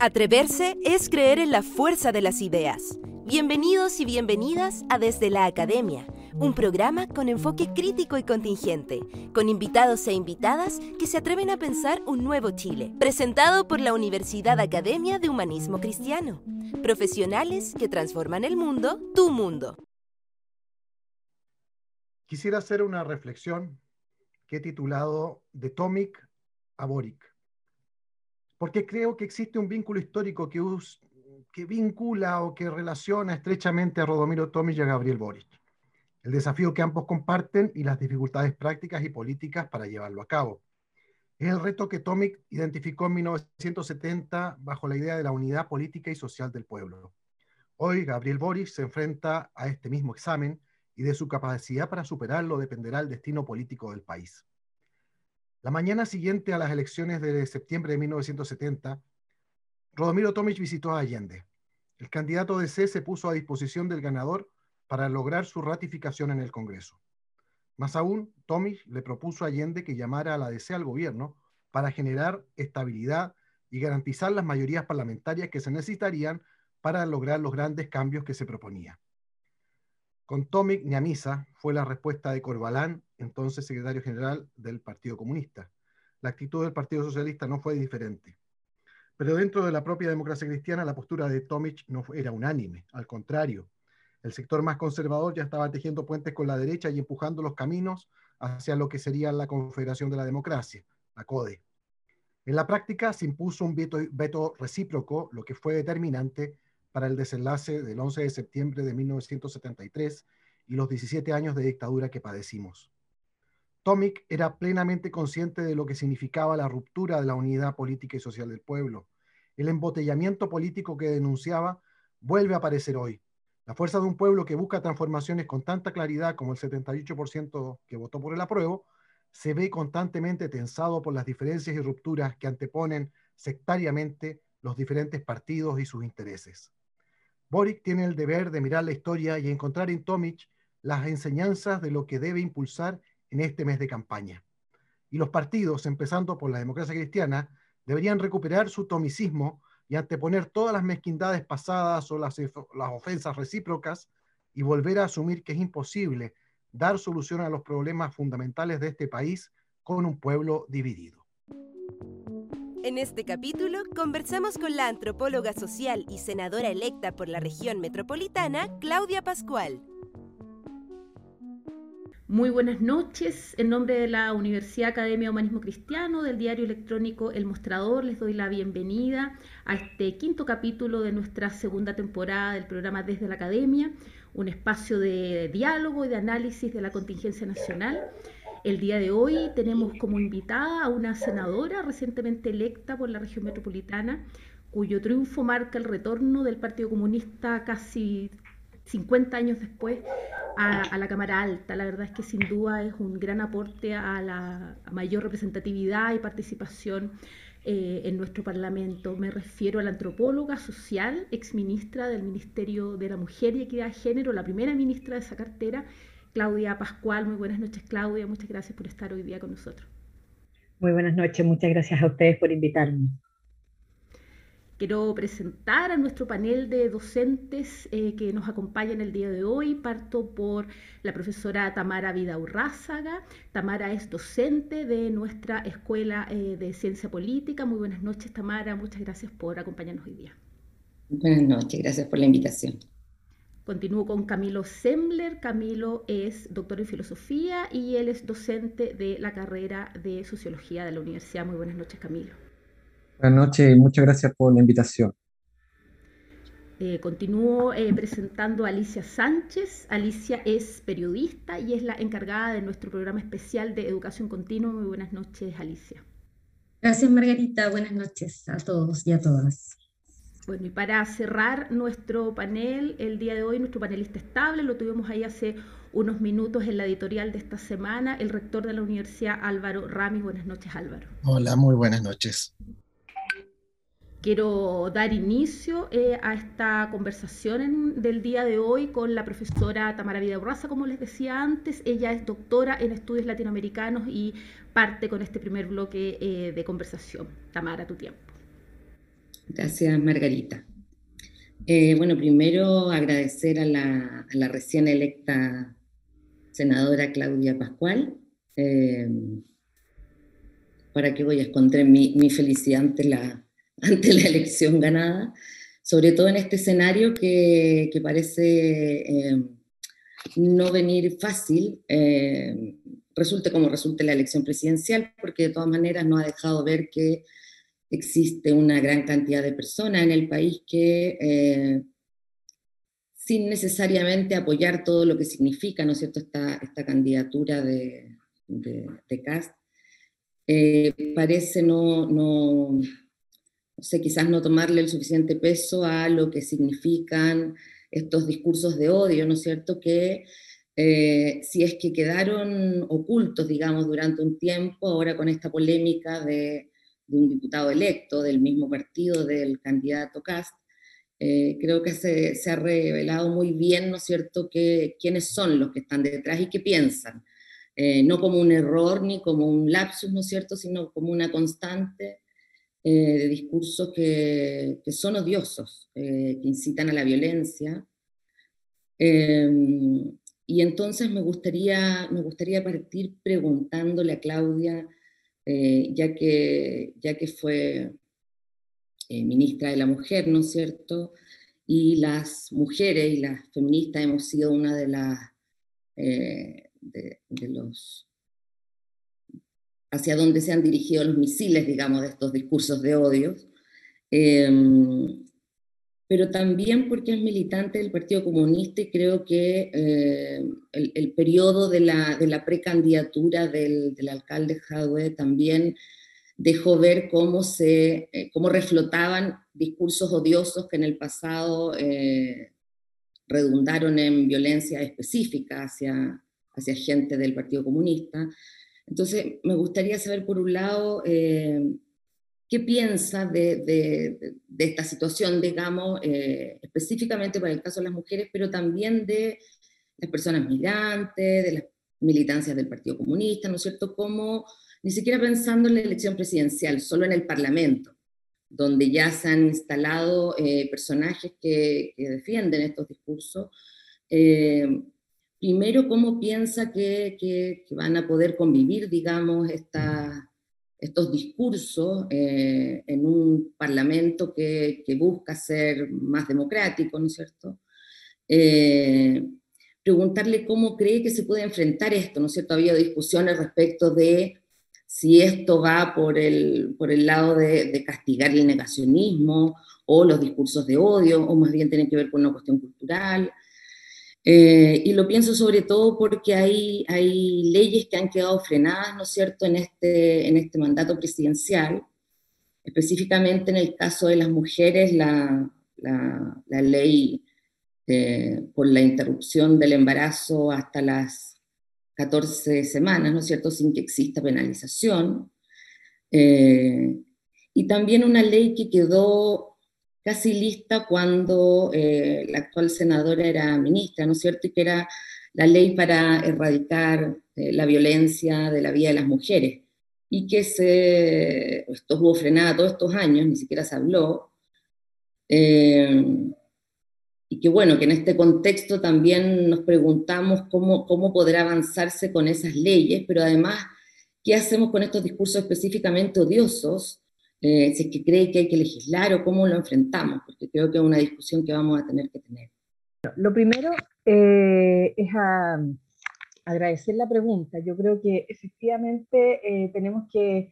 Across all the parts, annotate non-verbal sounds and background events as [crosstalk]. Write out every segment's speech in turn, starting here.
Atreverse es creer en la fuerza de las ideas. Bienvenidos y bienvenidas a Desde la Academia, un programa con enfoque crítico y contingente, con invitados e invitadas que se atreven a pensar un nuevo Chile, presentado por la Universidad Academia de Humanismo Cristiano. Profesionales que transforman el mundo, tu mundo. Quisiera hacer una reflexión que he titulado De Tomic a Boric porque creo que existe un vínculo histórico que, vincula o que relaciona estrechamente a Rodomiro Tomic y a Gabriel Boric. El desafío que ambos comparten y las dificultades prácticas y políticas para llevarlo a cabo. Es el reto que Tomic identificó en 1970 bajo la idea de la unidad política y social del pueblo. Hoy Gabriel Boric se enfrenta a este mismo examen y de su capacidad para superarlo dependerá el destino político del país. La mañana siguiente a las elecciones de septiembre de 1970, Rodomiro Tomic visitó a Allende. El candidato de C se puso a disposición del ganador para lograr su ratificación en el Congreso. Más aún, Tomic le propuso a Allende que llamara a la DC al gobierno para generar estabilidad y garantizar las mayorías parlamentarias que se necesitarían para lograr los grandes cambios que se proponía. Con Tomic ni a misa fue la respuesta de Corbalán entonces secretario general del Partido Comunista. La actitud del Partido Socialista no fue diferente. Pero dentro de la propia democracia cristiana, la postura de Tomic no era unánime, al contrario. El sector más conservador ya estaba tejiendo puentes con la derecha y empujando los caminos hacia lo que sería la Confederación de la Democracia, la CODE. En la práctica se impuso un veto, veto recíproco, lo que fue determinante para el desenlace del 11 de septiembre de 1973 y los 17 años de dictadura que padecimos. Tomic era plenamente consciente de lo que significaba la ruptura de la unidad política y social del pueblo. El embotellamiento político que denunciaba vuelve a aparecer hoy. La fuerza de un pueblo que busca transformaciones con tanta claridad como el 78% que votó por el apruebo, se ve constantemente tensado por las diferencias y rupturas que anteponen sectariamente los diferentes partidos y sus intereses. Boric tiene el deber de mirar la historia y encontrar en Tomic las enseñanzas de lo que debe impulsar en este mes de campaña. Y los partidos, empezando por la democracia cristiana, deberían recuperar su tomicismo y anteponer todas las mezquindades pasadas o las, las ofensas recíprocas y volver a asumir que es imposible dar solución a los problemas fundamentales de este país con un pueblo dividido. En este capítulo conversamos con la antropóloga social y senadora electa por la región metropolitana, Claudia Pascual. Muy buenas noches. En nombre de la Universidad Academia de Humanismo Cristiano, del diario electrónico El Mostrador, les doy la bienvenida a este quinto capítulo de nuestra segunda temporada del programa Desde la Academia, un espacio de diálogo y de análisis de la contingencia nacional. El día de hoy tenemos como invitada a una senadora recientemente electa por la región metropolitana, cuyo triunfo marca el retorno del Partido Comunista casi 50 años después a, la Cámara Alta. La verdad es que sin duda es un gran aporte a la mayor representatividad y participación eh, en nuestro Parlamento. Me refiero a la antropóloga social, exministra del Ministerio de la Mujer y Equidad de Género, la primera ministra de esa cartera, Claudia Pascual. Muy buenas noches, Claudia. Muchas gracias por estar hoy día con nosotros. Muy buenas noches. Muchas gracias a ustedes por invitarme. Quiero presentar a nuestro panel de docentes eh, que nos acompañan el día de hoy. Parto por la profesora Tamara Vidaurrázaga. Tamara es docente de nuestra Escuela eh, de Ciencia Política. Muy buenas noches, Tamara. Muchas gracias por acompañarnos hoy día. Buenas noches, gracias por la invitación. Continúo con Camilo Sembler. Camilo es doctor en filosofía y él es docente de la carrera de sociología de la universidad. Muy buenas noches, Camilo. Buenas noches y muchas gracias por la invitación. Eh, continúo eh, presentando a Alicia Sánchez. Alicia es periodista y es la encargada de nuestro programa especial de educación continua. Muy buenas noches, Alicia. Gracias, Margarita. Buenas noches a todos y a todas. Bueno, y para cerrar nuestro panel, el día de hoy, nuestro panelista estable, lo tuvimos ahí hace unos minutos en la editorial de esta semana, el rector de la Universidad Álvaro Rami. Buenas noches, Álvaro. Hola, muy buenas noches. Quiero dar inicio eh, a esta conversación del día de hoy con la profesora Tamara Vidaurraza, como les decía antes. Ella es doctora en estudios latinoamericanos y parte con este primer bloque eh, de conversación. Tamara, tu tiempo. Gracias, Margarita. Eh, bueno, primero agradecer a la, recién electa senadora Claudia Pascual. Para que voy a esconder mi, felicidad ante la, ante la elección ganada, sobre todo en este escenario que, parece eh, no venir fácil, resulte como resulte la elección presidencial, porque de todas maneras no ha dejado ver que existe una gran cantidad de personas en el país que, eh, sin necesariamente apoyar todo lo que significa, ¿no es cierto?, esta, esta candidatura de, de, CAST, eh, parece no, no, no sé, quizás no tomarle el suficiente peso a lo que significan estos discursos de odio, ¿no es cierto?, que eh, si es que quedaron ocultos, digamos, durante un tiempo, ahora con esta polémica de de un diputado electo del mismo partido del candidato Cast, eh, creo que se, se, ha revelado muy bien, ¿no es cierto?, que, quiénes son los que están detrás y qué piensan. Eh, no como un error ni como un lapsus, ¿no es cierto?, sino como una constante eh, de discursos que, son odiosos, que incitan a la violencia. y entonces me gustaría, me gustaría partir preguntándole a Claudia, eh, ya, que, ya que fue eh, ministra de la Mujer, ¿no es cierto? Y las mujeres y las feministas hemos sido una de las, eh, de, los, hacia donde se han dirigido los misiles, digamos, de estos discursos de odio pero también porque es militante del Partido Comunista y creo que eh, el, periodo de la, precandidatura del, del, alcalde Jadwe también dejó ver cómo, se, eh, cómo reflotaban discursos odiosos que en el pasado eh, redundaron en violencia específica hacia, hacia gente del Partido Comunista. Entonces, me gustaría saber, por un lado, ¿Qué piensa de, esta situación, digamos, eh, específicamente para el caso de las mujeres, pero también de las personas migrantes, de las militancias del Partido Comunista, ¿no es cierto? Como ni siquiera pensando en la elección presidencial, solo en el Parlamento, donde ya se han instalado eh, personajes que, defienden estos discursos. Eh, primero, ¿cómo piensa que, van a poder convivir, digamos, estos discursos eh, en un parlamento que, busca ser más democrático, ¿no es cierto? Eh, preguntarle cómo cree que se puede enfrentar esto, ¿no es cierto? Ha habido discusiones respecto de si esto va por el, lado de, de, castigar el negacionismo o los discursos de odio, o más bien tiene que ver con una cuestión cultural. Eh, y lo pienso sobre todo porque hay, hay leyes que han quedado frenadas, ¿no es cierto?, en este, en este mandato presidencial. Específicamente en el caso de las mujeres, la, la, la ley eh, por la interrupción del embarazo hasta las 14 semanas, ¿no es cierto?, sin que exista penalización. Eh, y también una ley que quedó casi lista cuando eh, la actual senadora era ministra, ¿no es cierto? Y que era la ley para erradicar eh, la violencia de la vida de las mujeres. Y que se, estuvo frenada todos estos años, ni siquiera se habló. Eh, y que bueno, que en este contexto también nos preguntamos cómo, cómo podrá avanzarse con esas leyes, pero además, ¿qué hacemos con estos discursos específicamente odiosos? Eh, si es que cree que hay que legislar o cómo lo enfrentamos, porque creo que es una discusión que vamos a tener que tener. Lo primero eh, es agradecer la pregunta. Yo creo que efectivamente eh, tenemos que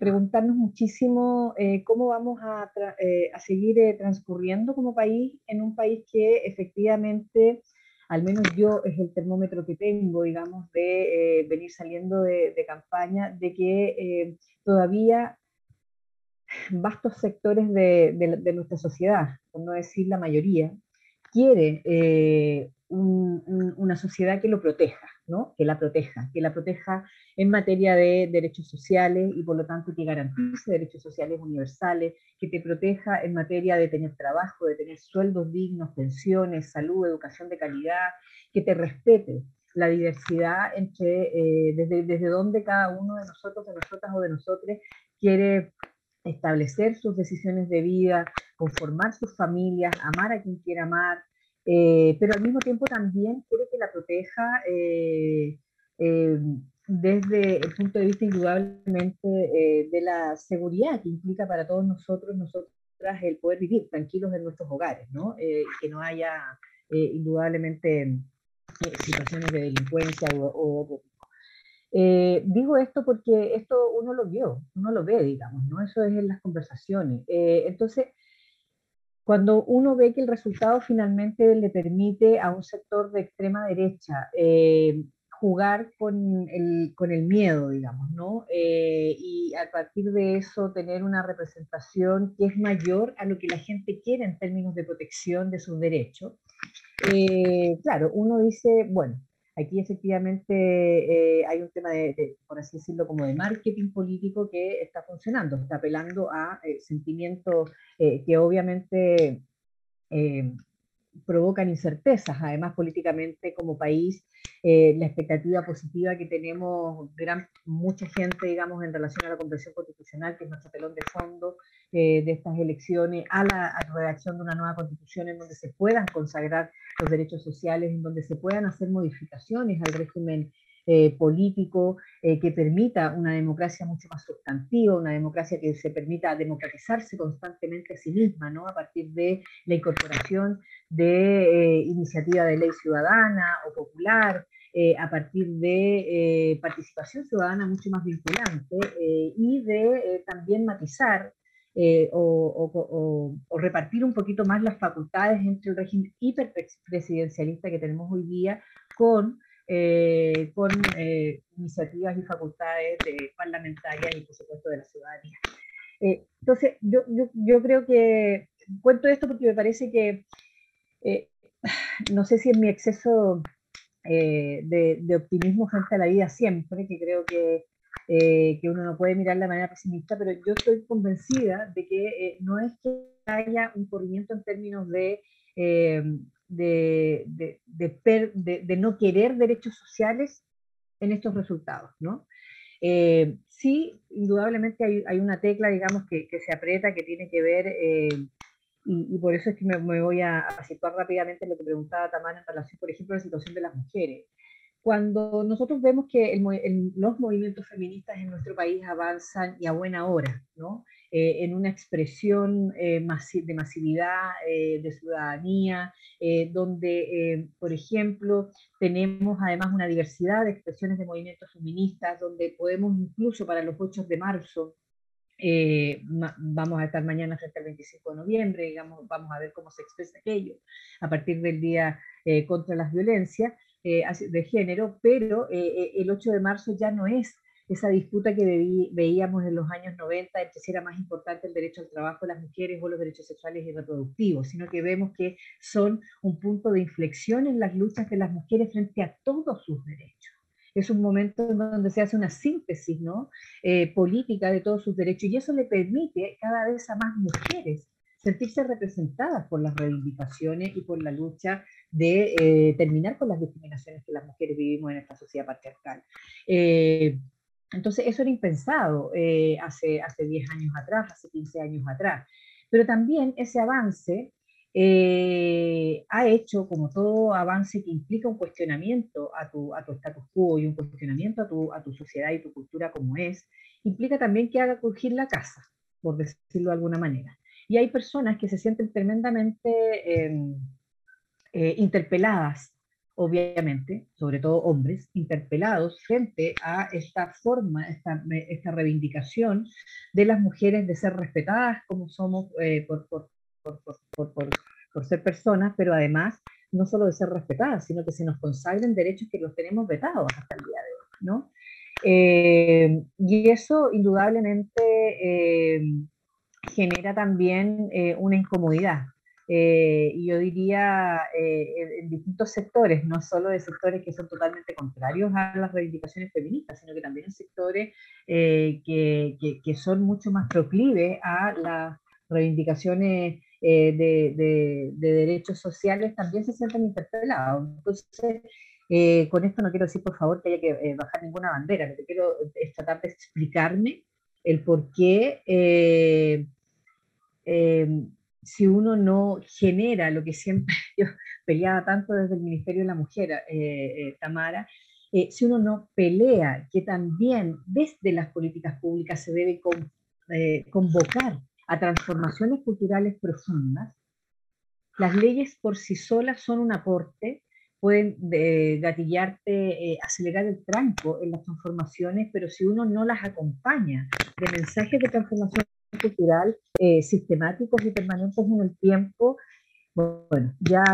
preguntarnos muchísimo cómo vamos a, a seguir transcurriendo como país en un país que efectivamente al menos yo es el termómetro que tengo, digamos, de venir saliendo de, de, campaña, de que todavía vastos sectores de, nuestra sociedad, por no decir la mayoría, quiere eh, una sociedad que lo proteja, ¿no? que la proteja, que la proteja en materia de derechos sociales y por lo tanto que garantice derechos sociales universales, que te proteja en materia de tener trabajo, de tener sueldos dignos, pensiones, salud, educación de calidad, que te respete la diversidad entre eh, desde, desde donde cada uno de nosotros, de nosotras o de nosotros quiere establecer sus decisiones de vida, conformar sus familias, amar a quien quiera amar, eh, pero al mismo tiempo también quiere que la proteja eh, eh, desde el punto de vista indudablemente de la seguridad que implica para todos nosotros, nosotras, el poder vivir tranquilos en nuestros hogares, ¿no? que no haya indudablemente situaciones de delincuencia o, digo esto porque esto uno lo vio, uno lo ve, digamos, ¿no? Eso es en las conversaciones. entonces, cuando uno ve que el resultado finalmente le permite a un sector de extrema derecha eh, jugar con el, con el, miedo, digamos, ¿no? Eh, y a partir de eso tener una representación que es mayor a lo que la gente quiere en términos de protección de sus derechos. Eh, claro, uno dice, bueno, Aquí efectivamente eh, hay un tema de, por así decirlo, como de marketing político que está funcionando, está apelando a eh, sentimientos eh, que obviamente provocan incertezas, además políticamente como país, la expectativa positiva que tenemos gran, mucha gente, digamos, en relación a la Convención Constitucional, que es nuestro telón de fondo de estas elecciones, a la redacción de una nueva constitución en donde se puedan consagrar los derechos sociales, en donde se puedan hacer modificaciones al régimen eh, político eh, que permita una democracia mucho más sustantiva, una democracia que se permita democratizarse constantemente a sí misma, ¿no? a partir de la incorporación de eh, iniciativa de ley ciudadana o popular, a partir de participación ciudadana mucho más vinculante y de también matizar eh, o, repartir un poquito más las facultades entre el régimen hiperpresidencialista que tenemos hoy día con, eh, con eh, iniciativas y facultades de parlamentarias y por supuesto de la ciudadanía. entonces, yo, yo, yo, creo que cuento esto porque me parece que, [sighs] no sé si es mi exceso de, optimismo frente a la vida siempre, que creo que eh, que uno no puede mirar de manera pesimista, pero yo estoy convencida de que eh, no es que haya un corrimiento en términos de, eh, de, de, de, no querer derechos sociales en estos resultados, ¿no? sí, indudablemente hay, hay, una tecla, digamos, que, que, se aprieta, que tiene que ver, y, y, por eso es que me, me voy a, a, situar rápidamente en lo que preguntaba Tamara en relación, por ejemplo, a la situación de las mujeres cuando nosotros vemos que los movimientos feministas en nuestro país avanzan y a buena hora, ¿no? Eh, en una expresión eh, de masividad, eh, de ciudadanía, donde, por ejemplo, tenemos además una diversidad de expresiones de movimientos feministas, donde podemos incluso para los 8 de marzo, vamos a estar mañana frente al 25 de noviembre, digamos, vamos a ver cómo se expresa aquello a partir del Día contra las Violencias, eh, de género, pero eh, eh, el 8 de marzo ya no es esa disputa que veíamos en los años 90 entre si era más importante el derecho al trabajo de las mujeres o los derechos sexuales y reproductivos, sino que vemos que son un punto de inflexión en las luchas de las mujeres frente a todos sus derechos. Es un momento en donde se hace una síntesis ¿no? política de todos sus derechos y eso le permite cada vez a más mujeres sentirse representadas por las reivindicaciones y por la lucha de eh, terminar con las discriminaciones que las mujeres vivimos en esta sociedad patriarcal. Eh, entonces, eso era impensado eh, hace, hace 10 años atrás, hace 15 años atrás. Pero también ese avance ha hecho, como todo avance que implica un cuestionamiento a tu, a tu status quo y un cuestionamiento a tu, a tu sociedad y tu cultura como es, implica también que haga crujir la casa, por decirlo de alguna manera. Y hay personas que se sienten tremendamente em, eh, interpeladas, obviamente, sobre todo hombres, interpelados frente a esta forma, esta, esta reivindicación de las mujeres de ser respetadas como somos eh, por, por, por, por, ser personas, pero además no solo de ser respetadas, sino que se nos consagren derechos que los tenemos vetados hasta el día de hoy, ¿no? Eh, y eso indudablemente genera también eh, una incomodidad. Eh, y yo diría eh, en, distintos sectores, no solo de sectores que son totalmente contrarios a las reivindicaciones feministas, sino que también en sectores que, que, son mucho más proclives a las reivindicaciones de, de, derechos sociales, también se sienten interpelados. Entonces, con esto no quiero decir, por favor, que haya que bajar ninguna bandera, lo que quiero es tratar de explicarme el por qué eh, em, si uno no genera lo que siempre [laughs] yo peleaba tanto desde el Ministerio de la Mujer, eh, Tamara, si uno no pelea que también desde las políticas públicas se debe convocar a transformaciones culturales profundas, las leyes por sí solas son un aporte, pueden eh, gatillarte, eh, acelerar el tranco en las transformaciones, pero si uno no las acompaña de mensajes de transformación cultural eh, sistemáticos y permanentes en el tiempo, bueno, ya,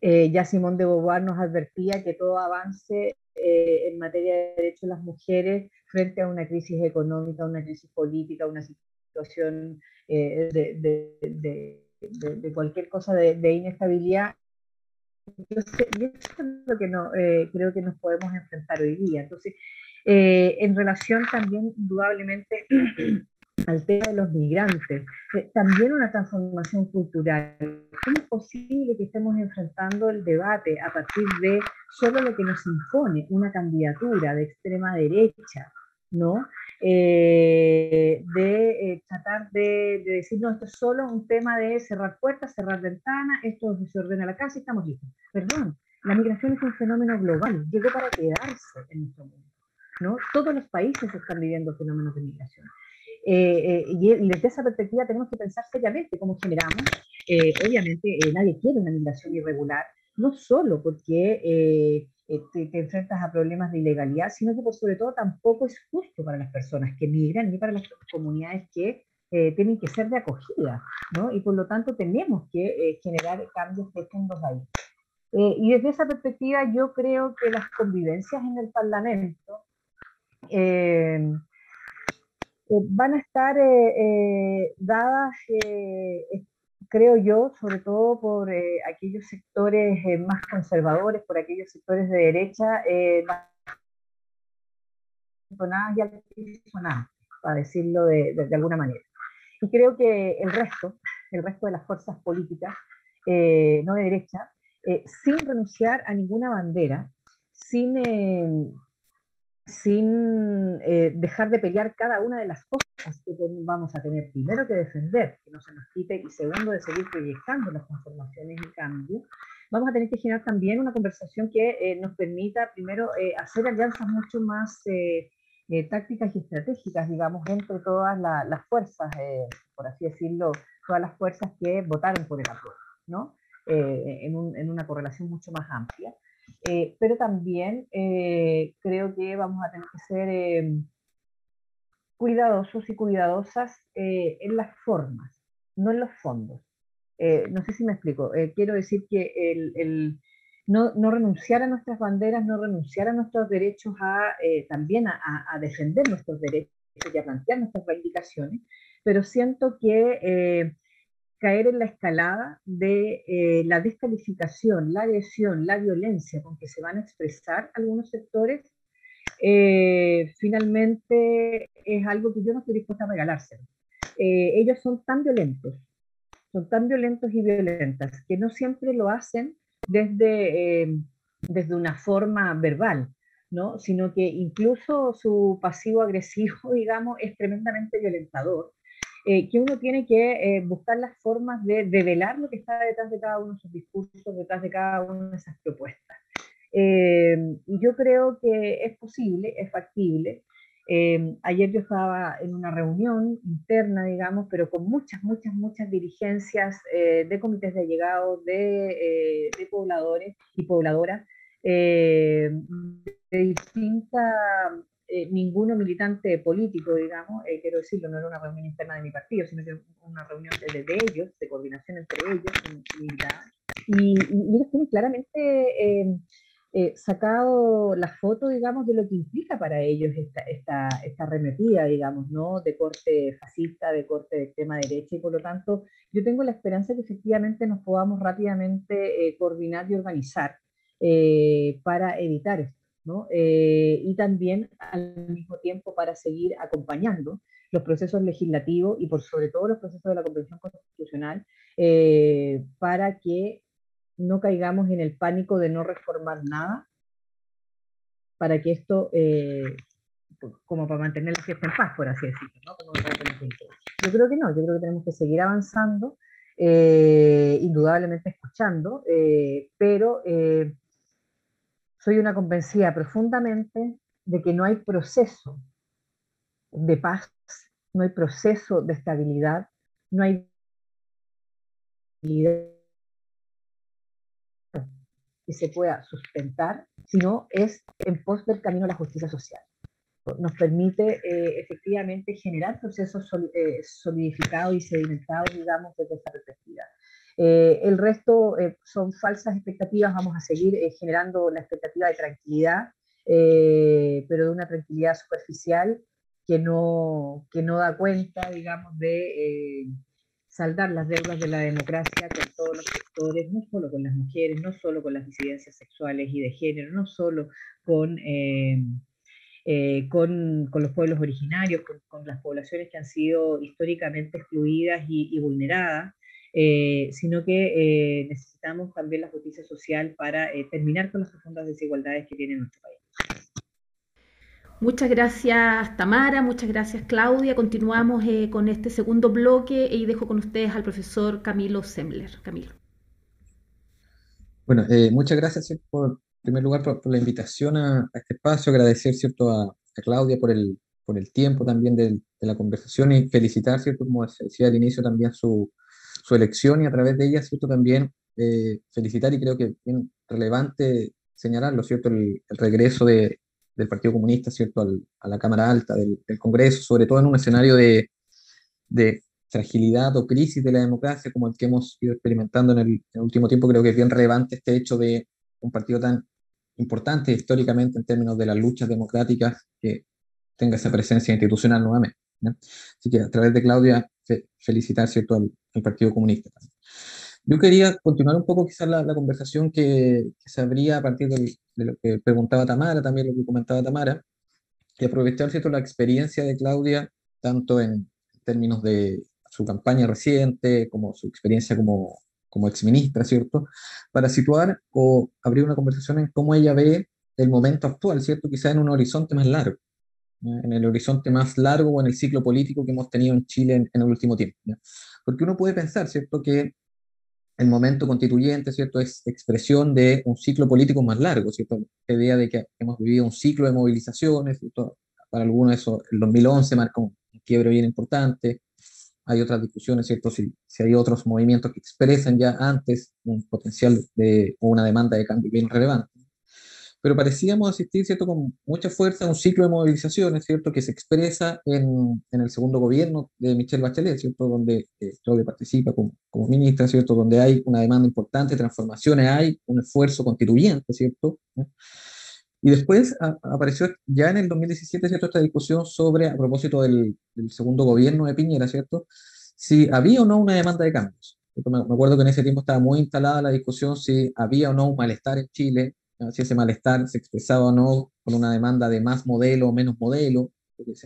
ya Simón de Beauvoir nos advertía que todo avance en materia de derechos de las mujeres frente a una crisis económica, una crisis política, una situación de de, cualquier cosa de, inestabilidad, yo, sé, eso es lo que no, eh, creo que nos podemos enfrentar hoy día. Entonces, eh, en relación también, indudablemente, [clears throat] al tema de los migrantes, eh, también una transformación cultural. ¿Cómo es posible que estemos enfrentando el debate a partir de solo lo que nos impone una candidatura de extrema derecha, ¿no? Eh, de eh, tratar de, decir, no, esto es solo un tema de cerrar puertas, cerrar ventanas, esto se ordena la casa y estamos listos. Perdón, la migración es un fenómeno global, llegó para quedarse en nuestro mundo. ¿No? Todos los países están viviendo fenómenos de migración. Eh, y desde esa perspectiva tenemos que pensar seriamente cómo generamos. obviamente nadie quiere una migración irregular, no solo porque eh, te, enfrentas a problemas de ilegalidad, sino que por sobre todo tampoco es justo para las personas que migran ni para las comunidades que eh, tienen que ser de acogida, ¿no? Y por lo tanto tenemos que eh, generar cambios profundos ahí. y desde esa perspectiva yo creo que las convivencias en el Parlamento van a estar dadas creo yo, sobre todo por eh, aquellos sectores eh, más conservadores, por aquellos sectores de derecha, eh, para decirlo de, alguna manera. Y creo que el resto, el resto de las fuerzas políticas, eh, no de derecha, sin renunciar a ninguna bandera, sin sin eh, dejar de pelear cada una de las cosas que vamos a tener primero que defender, que no se nos quite, y segundo de seguir proyectando las transformaciones y cambios, vamos a tener que generar también una conversación que eh, nos permita primero eh, hacer alianzas mucho más tácticas y estratégicas, digamos, entre todas las fuerzas, por así decirlo, todas las fuerzas que votaron por el acuerdo, ¿no? En, en una correlación mucho más amplia. Eh, pero también eh, creo que vamos a tener que ser eh, cuidadosos y cuidadosas en las formas, no en los fondos. no sé si me explico. quiero decir que el, no, no, renunciar a nuestras banderas, no renunciar a nuestros derechos, a, también a, a, defender nuestros derechos y a plantear nuestras reivindicaciones, pero siento que caer en la escalada de eh, la descalificación, la agresión, la violencia con que se van a expresar algunos sectores, eh, finalmente es algo que yo no estoy dispuesta a regalárselo. Eh, ellos son tan violentos, son tan violentos y violentas, que no siempre lo hacen desde, desde una forma verbal, ¿no? sino que incluso su pasivo agresivo, [laughs] digamos, es tremendamente violentador eh, que uno tiene que eh, buscar las formas de develar lo que está detrás de cada uno de sus discursos, detrás de cada una de esas propuestas. Eh, y yo creo que es posible, es factible. ayer yo estaba en una reunión interna, digamos, pero con muchas, muchas, muchas dirigencias de comités de allegados, de, de pobladores y pobladoras de distintas eh, ninguno militante político, digamos, eh, quiero decirlo, no era una reunión interna de mi partido, sino que una reunión de, de ellos, de coordinación entre ellos, y, y, ellos tienen claramente em, eh, sacado la foto, digamos, de lo que implica para ellos esta, esta, esta arremetida, digamos, ¿no? De corte fascista, de corte de extrema derecha, y por lo tanto, yo tengo la esperanza que efectivamente nos podamos rápidamente coordinar y organizar para evitar esto. Eh, y también al mismo tiempo para seguir acompañando los procesos legislativos y por sobre todo los procesos de la Convención Constitucional eh, para que no caigamos en el pánico de no reformar nada, para que esto eh, como para mantener la fiesta en paz, por así decirlo. ¿no? Yo creo que no, yo creo que tenemos que seguir avanzando, eh, indudablemente escuchando, eh, pero eh, soy una convencida profundamente de que no hay proceso de paz, no hay proceso de estabilidad, no hay que se pueda sustentar, sino es en pos del camino a la justicia social. Nos permite eh, efectivamente generar procesos eh, solidificados y sedimentados, digamos, desde esa perspectiva. Eh, el resto son falsas expectativas, vamos a seguir generando la expectativa de tranquilidad, pero de una tranquilidad superficial que no, que no da cuenta, digamos, de saldar las deudas de la democracia con todos los sectores, no solo con las mujeres, no solo con las disidencias sexuales y de género, no solo eh, eh, con, con, los pueblos originarios, con, las poblaciones que han sido históricamente excluidas y, vulneradas, eh, sino que necesitamos también la justicia social para terminar con las profundas desigualdades que tiene nuestro país. Muchas gracias Tamara, muchas gracias Claudia. Continuamos eh, con este segundo bloque y dejo con ustedes al profesor Camilo Semler. Camilo. Bueno, eh, muchas gracias por, en primer lugar por, la invitación a, este espacio, agradecer ¿cierto? A, Claudia por el, por el tiempo también de, la conversación y felicitar, ¿cierto? como decía al inicio, también su, su elección y a través de ella ¿cierto? también eh, felicitar y creo que bien relevante señalarlo, ¿cierto? el regreso de, del Partido Comunista, ¿cierto?, a la Cámara Alta del, Congreso, sobre todo en un escenario de, fragilidad o crisis de la democracia como el que hemos ido experimentando en el, último tiempo, creo que es bien relevante este hecho de un partido tan importante históricamente en términos de las luchas democráticas que tenga esa presencia institucional nuevamente. Así que a través de Claudia, felicitar ¿cierto? Al, Partido Comunista. Yo quería continuar un poco quizás la, conversación que, se abría a partir de lo que preguntaba Tamara, también lo que comentaba Tamara, y aprovechar ¿cierto? la experiencia de Claudia, tanto en términos de su campaña reciente, como su experiencia como, como exministra, ¿cierto? Para situar o abrir una conversación en cómo ella ve el momento actual, ¿cierto? Quizá en un horizonte más largo, en el horizonte más largo o en el ciclo político que hemos tenido en Chile en, el último tiempo. Porque uno puede pensar, ¿cierto?, que el momento constituyente, ¿cierto? Es expresión de un ciclo político más largo, ¿cierto? La idea de que hemos vivido un ciclo de movilizaciones, ¿cierto? Para algunos eso, el 2011 marca un quiebre bien importante. Hay otras discusiones, ¿cierto? Si, si hay otros movimientos que expresan ya antes un potencial de, o una demanda de cambio bien relevante pero parecíamos asistir, ¿cierto?, con mucha fuerza a un ciclo de movilizaciones, ¿cierto?, que se expresa en, en el segundo gobierno de Michelle Bachelet, ¿cierto?, donde eh, participa como, como, ministra, ¿cierto?, donde hay una demanda importante transformaciones, hay un esfuerzo constituyente, ¿cierto?, y después apareció ya en el 2017, ¿cierto?, esta discusión sobre, a propósito del, del, segundo gobierno de Piñera, ¿cierto?, si había o no una demanda de cambios. Me acuerdo que en ese tiempo estaba muy instalada la discusión si había o no un malestar en Chile si ese malestar se expresaba o no con una demanda de más modelo o menos modelo,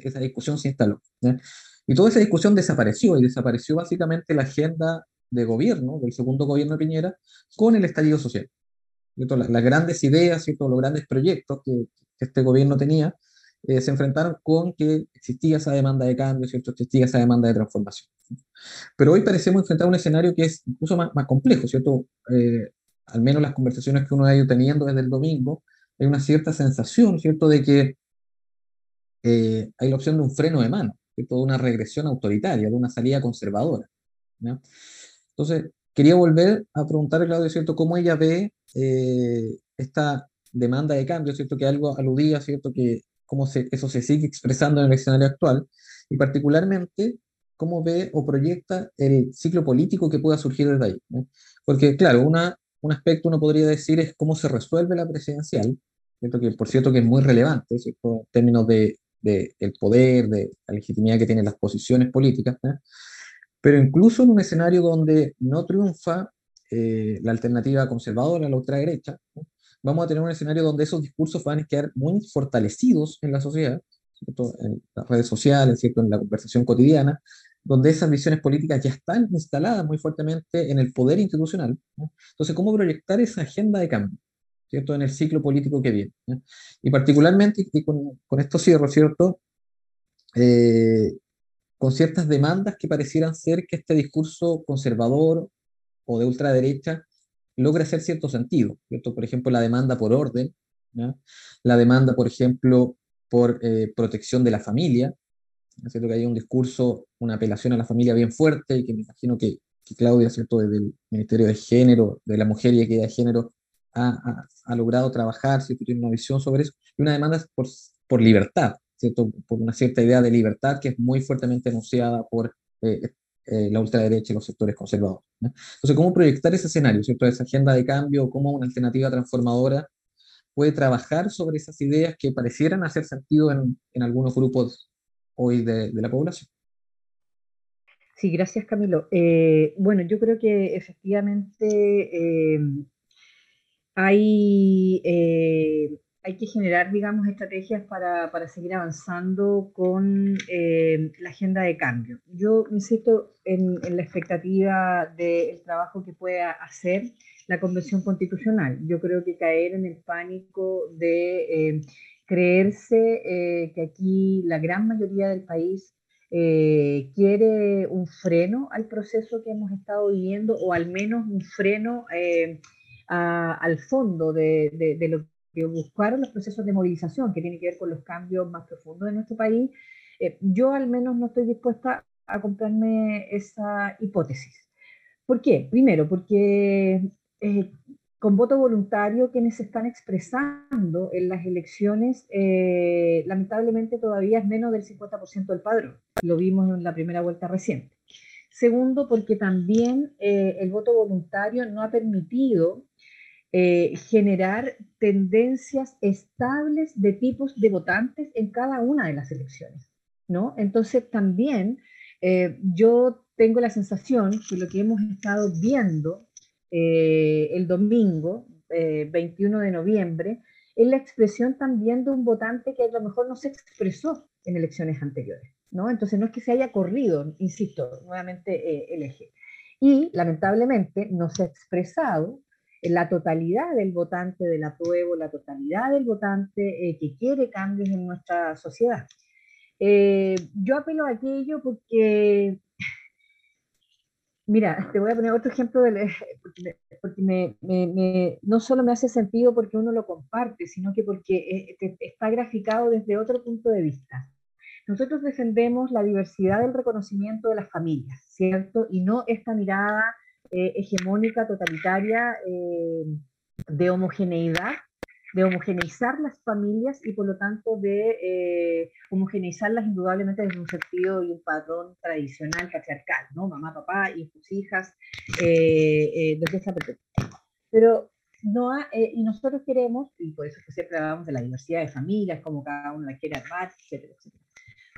esa discusión se instaló. Y toda esa discusión desapareció y desapareció básicamente la agenda de gobierno, del segundo gobierno de Piñera, con el estallido social. Las, grandes ideas, todos los grandes proyectos que, este gobierno tenía, eh, se enfrentaron con que existía esa demanda de cambio, ¿cierto? existía esa demanda de transformación. Pero hoy parecemos enfrentar un escenario que es incluso más, más complejo, ¿cierto? Eh, al menos las conversaciones que uno ha ido teniendo desde el domingo, hay una cierta sensación, ¿cierto?, de que eh, hay la opción de un freno de mano, de toda una regresión autoritaria, de una salida conservadora. Entonces, quería volver a preguntarle a Claudia, ¿cierto?, cómo ella ve eh, esta demanda de cambio, ¿cierto?, que algo aludía, ¿cierto?, que cómo se, eso se sigue expresando en el escenario actual, y particularmente cómo ve o proyecta el ciclo político que pueda surgir desde ahí. Porque, claro, una un aspecto uno podría decir es cómo se resuelve la presidencial, ¿cierto? que por cierto que es muy relevante en términos de, de, el poder, de la legitimidad que tienen las posiciones políticas, pero incluso en un escenario donde no triunfa eh, la alternativa conservadora, la ultraderecha, vamos a tener un escenario donde esos discursos van a quedar muy fortalecidos en la sociedad, en las redes sociales, ¿cierto? en la conversación cotidiana, donde esas visiones políticas ya están instaladas muy fuertemente en el poder institucional. Entonces, ¿cómo proyectar esa agenda de cambio? ¿cierto? En el ciclo político que viene. Y particularmente, y con, con, esto cierro, ¿cierto? Eh, con ciertas demandas que parecieran ser que este discurso conservador o de ultraderecha logra hacer cierto sentido, ¿cierto? Por ejemplo, la demanda por orden, la demanda, por ejemplo, por eh, protección de la familia, es que hay un discurso, una apelación a la familia bien fuerte y que me imagino que, Claudia, ¿cierto? desde el Ministerio de Género, de la Mujer y Equidad de Género, ha, ha, logrado trabajar, ¿cierto? tiene una visión sobre eso, y una demanda por, por libertad, ¿cierto? por una cierta idea de libertad que es muy fuertemente anunciada por eh, eh, la ultraderecha y los sectores conservadores. Entonces, ¿cómo proyectar ese escenario, ¿cierto? esa agenda de cambio, cómo una alternativa transformadora puede trabajar sobre esas ideas que parecieran hacer sentido en, en algunos grupos hoy de, la población? Sí, gracias Camilo. Eh, bueno, yo creo que efectivamente eh, hay, eh, hay que generar, digamos, estrategias para, para seguir avanzando con la agenda de cambio. Yo insisto en, en la expectativa del trabajo que pueda hacer la Convención Constitucional. Yo creo que caer en el pánico de creerse eh, que aquí la gran mayoría del país eh, quiere un freno al proceso que hemos estado viviendo o al menos un freno eh, al fondo de, de, lo que buscaron los procesos de movilización que tiene que ver con los cambios más profundos de nuestro país. Yo al menos no estoy dispuesta a comprarme esa hipótesis. ¿Por qué? Primero, porque con voto voluntario quienes se están expresando en las elecciones, eh, lamentablemente todavía es menos del 50% del padrón. Lo vimos en la primera vuelta reciente. Segundo, porque también eh, el voto voluntario no ha permitido eh, generar tendencias estables de tipos de votantes en cada una de las elecciones. ¿no? Entonces también yo tengo la sensación que lo que hemos estado viendo eh, el domingo, 21 eh, de noviembre, es la expresión también de un votante que a lo mejor no se expresó en elecciones anteriores. ¿no? Entonces no es que se haya corrido, insisto, nuevamente eh, el eje. Y lamentablemente no se ha expresado la totalidad del votante del apruebo, la totalidad del votante eh, que quiere cambios en nuestra sociedad. Yo apelo a aquello porque Mira, te voy a poner otro ejemplo, de, porque, me, no solo me hace sentido porque uno lo comparte, sino que porque eh, está graficado desde otro punto de vista. Nosotros defendemos la diversidad del reconocimiento de las familias, ¿cierto? Y no esta mirada eh, hegemónica, totalitaria, eh, de homogeneidad de homogeneizar las familias y por lo tanto de eh, homogeneizarlas indudablemente desde un sentido y un patrón tradicional patriarcal, ¿no? Mamá, papá, hijos, hijas, eh, eh, desde esa perspectiva. Pero no ha, eh, y nosotros queremos, y por eso es que siempre hablamos de la diversidad de familias, como cada uno la quiere armar, etcétera, etcétera.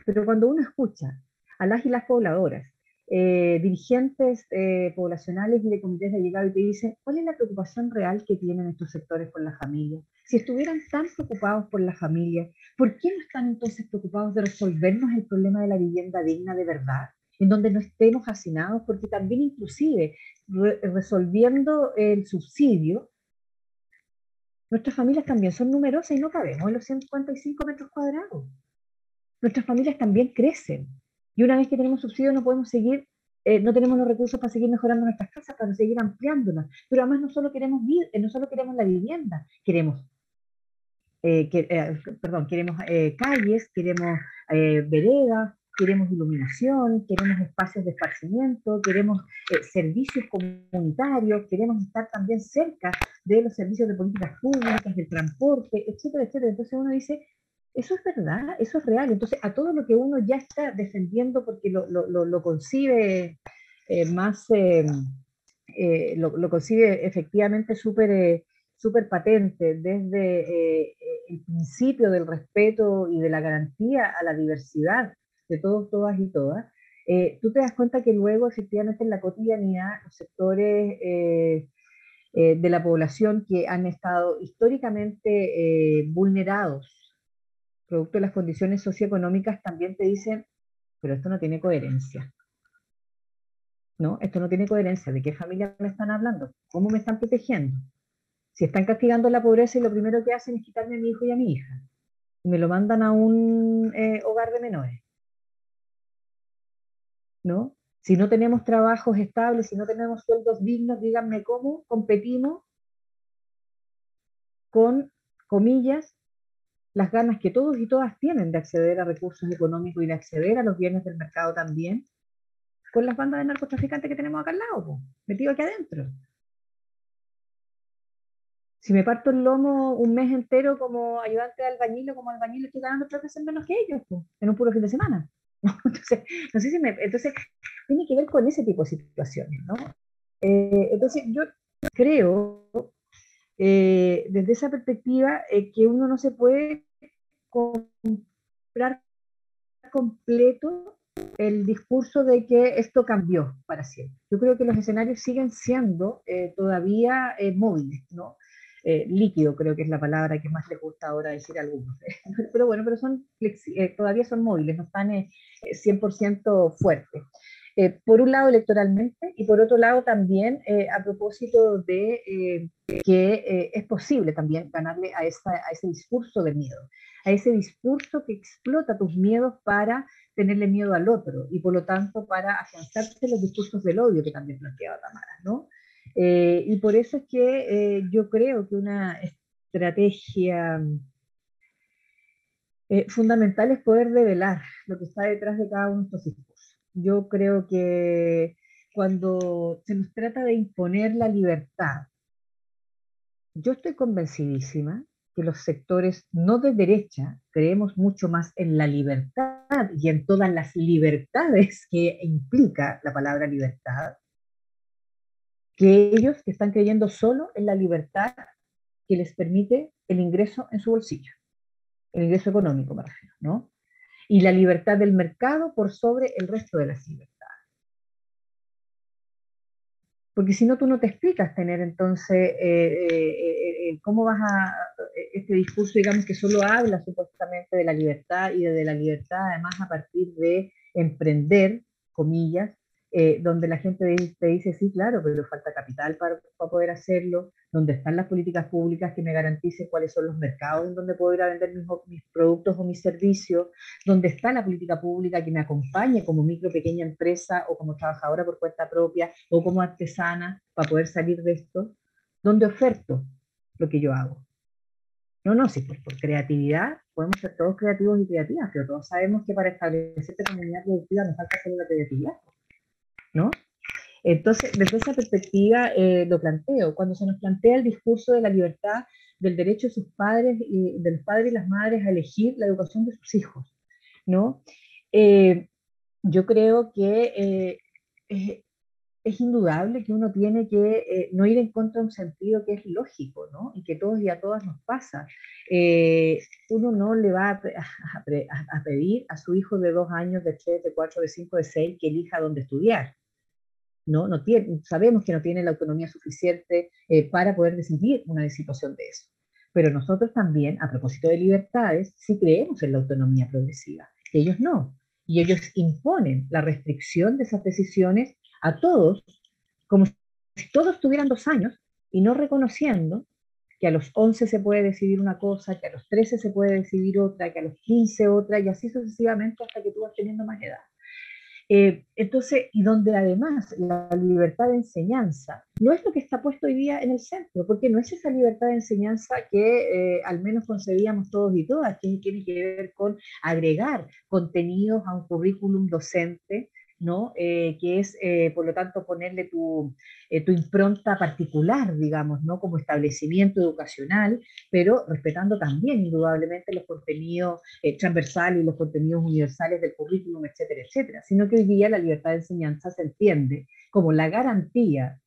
Pero cuando uno escucha a las y las pobladoras eh, dirigentes eh, poblacionales y de comités de llegado y te dicen, ¿cuál es la preocupación real que tienen estos sectores con la familia? Si estuvieran tan preocupados por la familia, ¿por qué no están entonces preocupados de resolvernos el problema de la vivienda digna de verdad? En donde no estemos hacinados, porque también inclusive re resolviendo el subsidio, nuestras familias también son numerosas y no cabemos en los 155 metros cuadrados. Nuestras familias también crecen y una vez que tenemos subsidio no podemos seguir, eh, no tenemos los recursos para seguir mejorando nuestras casas, para seguir ampliándolas. Pero además no solo queremos, eh, no solo queremos la vivienda, queremos, eh, perdón, queremos calles, queremos veredas, queremos iluminación, queremos espacios de esparcimiento, queremos servicios comunitarios, queremos estar también cerca de los servicios de políticas públicas, del transporte, etcétera, etcétera. Entonces uno dice, eso es verdad, eso es real. Entonces, a todo lo que uno ya está defendiendo porque lo, lo, lo, lo concibe eh, más, eh, eh, lo, concibe efectivamente súper eh, super patente desde el principio del respeto y de la garantía a la diversidad de todos, todas y todas, tú te das cuenta que luego efectivamente en la cotidianidad los sectores de la población que han estado históricamente vulnerados producto de las condiciones socioeconómicas, también te dicen, pero esto no tiene coherencia. ¿No? Esto no tiene coherencia. ¿De qué familia me están hablando? ¿Cómo me están protegiendo? Si están castigando la pobreza y lo primero que hacen es quitarme a mi hijo y a mi hija, y me lo mandan a un eh, hogar de menores. ¿No? Si no tenemos trabajos estables, si no tenemos sueldos dignos, díganme cómo competimos con, comillas, las ganas que todos y todas tienen de acceder a recursos económicos y de acceder a los bienes del mercado también, con las bandas de narcotraficantes que tenemos acá al lado, metido aquí adentro. Si me parto el lomo un mes entero como ayudante de albañil o como albañil, estoy ganando tres veces menos que ellos, en un puro fin de semana. [laughs] Entonces, no sé si me, entonces, tiene que ver con ese tipo de situaciones, ¿no? Eh, entonces, yo creo, eh, desde esa perspectiva, eh, que uno no se puede comprar completo el discurso de que esto cambió para siempre. Yo creo que los escenarios siguen siendo todavía móviles, ¿no? Eh, líquido, creo que es la palabra que más les gusta ahora decir a algunos. [laughs] pero bueno, pero son eh, todavía son móviles, no están 100% eh, por un lado electoralmente y por otro lado también a propósito de que es posible también ganarle a, a ese discurso de miedo, a ese discurso que explota tus miedos para tenerle miedo al otro y por lo tanto para afianzarse los discursos del odio que también planteaba Tamara, ¿no? Eh, y por eso es que eh, yo creo que una estrategia eh, fundamental es poder revelar lo que está detrás de cada uno de estos discursos. Yo creo que cuando se nos trata de imponer la libertad, yo estoy convencidísima que los sectores no de derecha creemos mucho más en la libertad y en todas las libertades que implica la palabra libertad que ellos que están creyendo solo en la libertad que les permite el ingreso en su bolsillo, el ingreso económico, me refiero, ¿no? Y la libertad del mercado por sobre el resto de las libertades. Porque si no, tú no te explicas tener entonces eh, eh, eh, cómo vas a este discurso, digamos, que solo habla supuestamente de la libertad y de la libertad, además, a partir de emprender, comillas, eh, donde la gente te dice, sí, claro, pero falta capital para, poder hacerlo, donde están las políticas públicas que me garanticen cuáles son los mercados en donde puedo ir a vender mis, productos o mis servicios, donde está la política pública que me acompañe como micro, pequeña empresa o como trabajadora por cuenta propia o como artesana para poder salir de esto, donde oferto lo que yo hago. No, no, sí, pues por creatividad podemos ser todos creativos y creativas, pero todos sabemos que para establecer esta comunidad productiva nos falta hacer la creatividad. ¿No? Entonces, desde esa perspectiva eh, lo planteo. Cuando se nos plantea el discurso de la libertad, del derecho de sus padres y de los padres y las madres a elegir la educación de sus hijos, ¿no? Eh, yo creo que eh, es, indudable que uno tiene que no ir en contra de un sentido que es lógico, ¿no? Y que todos y a todas nos pasa. uno no le va a, a, pedir a su hijo de dos años, de tres, de cuatro, de cinco, de seis, que elija dónde estudiar. ¿No? No tiene, sabemos que no tiene la autonomía suficiente eh, para poder decidir una situación de eso. Pero nosotros también, a propósito de libertades, sí creemos en la autonomía progresiva. Ellos no. Y ellos imponen la restricción de esas decisiones a todos, como si todos tuvieran dos años y no reconociendo que a los 11 se puede decidir una cosa, que a los 13 se puede decidir otra, que a los 15 otra, y así sucesivamente hasta que tú vas teniendo más edad. Eh, entonces, y donde además la libertad de enseñanza no es lo que está puesto hoy día en el centro, porque no es esa libertad de enseñanza que eh, al menos concebíamos todos y todas, que tiene que ver con agregar contenidos a un currículum docente ¿no? Eh, que es, eh, por lo tanto, ponerle tu, eh, tu, impronta particular, digamos, ¿no? como establecimiento educacional, pero respetando también, indudablemente, los contenidos transversales y los contenidos universales del currículum, etcétera, etcétera, sino que hoy día la libertad de enseñanza se entiende como la garantía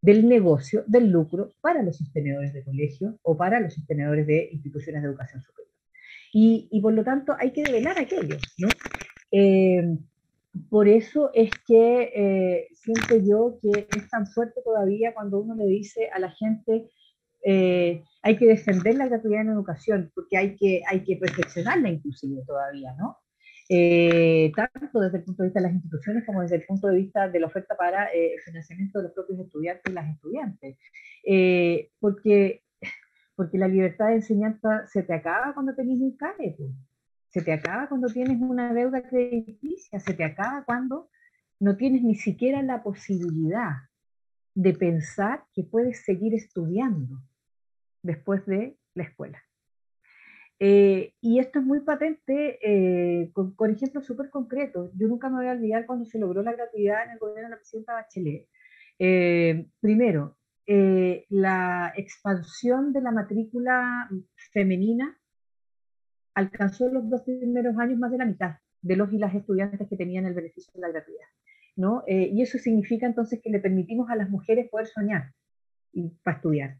del negocio, del lucro para los sostenedores de colegio o para los sostenedores de instituciones de educación superior. Y, y por lo tanto hay que develar aquello, ¿no? Por eso es que eh, siento yo que es tan fuerte todavía cuando uno le dice a la gente eh, hay que defender la gratuidad en educación, porque hay que, hay que perfeccionarla inclusive todavía, ¿no? Eh, tanto desde el punto de vista de las instituciones como desde el punto de vista de la oferta para el financiamiento de los propios estudiantes y las estudiantes. porque porque la libertad de enseñanza se te acaba cuando tenés un CAE, se te acaba cuando tienes una deuda crediticia, se te acaba cuando no tienes ni siquiera la posibilidad de pensar que puedes seguir estudiando después de la escuela. Eh, y esto es muy patente eh, con, ejemplos súper concretos. Yo nunca me voy a olvidar cuando se logró la gratuidad en el gobierno de la presidenta Bachelet. Eh, primero, la expansión de la matrícula femenina alcanzó los dos primeros años más de la mitad de los y las estudiantes que tenían el beneficio de la gratuidad. ¿no? y eso significa entonces que le permitimos a las mujeres poder soñar y, para estudiar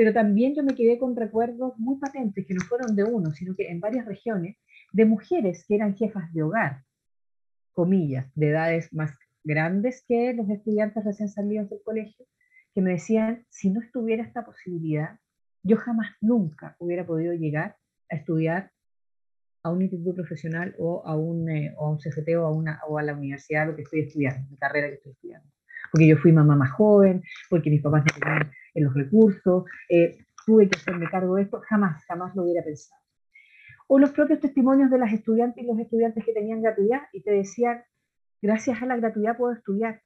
pero también yo me quedé con recuerdos muy patentes, que no fueron de uno, sino que en varias regiones, de mujeres que eran jefas de hogar, comillas, de edades más grandes que los estudiantes recién salidos del colegio, que me decían, si no estuviera esta posibilidad, yo jamás nunca hubiera podido llegar a estudiar a un instituto profesional o a un, eh, o a un CFT o a, una, o a la universidad lo que estoy estudiando, la carrera que estoy estudiando. Porque yo fui mamá más joven, porque mis papás no tenían en los recursos, eh, tuve que hacerme cargo de esto, jamás, jamás lo hubiera pensado. O los propios testimonios de las estudiantes y los estudiantes que tenían gratuidad y te decían, gracias a la gratuidad puedo estudiar.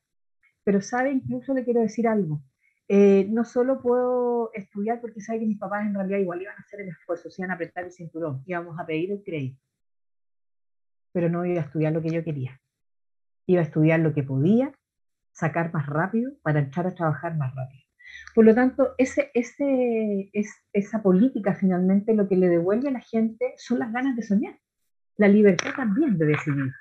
Pero sabe, incluso le quiero decir algo, eh, no solo puedo estudiar porque sabe que mis papás en realidad igual iban a hacer el esfuerzo, se iban a apretar el cinturón, íbamos a pedir el crédito, pero no iba a estudiar lo que yo quería. Iba a estudiar lo que podía, sacar más rápido para entrar a trabajar más rápido. Por lo tanto, ese, ese, es, esa política finalmente lo que le devuelve a la gente son las ganas de soñar, la libertad también de decidir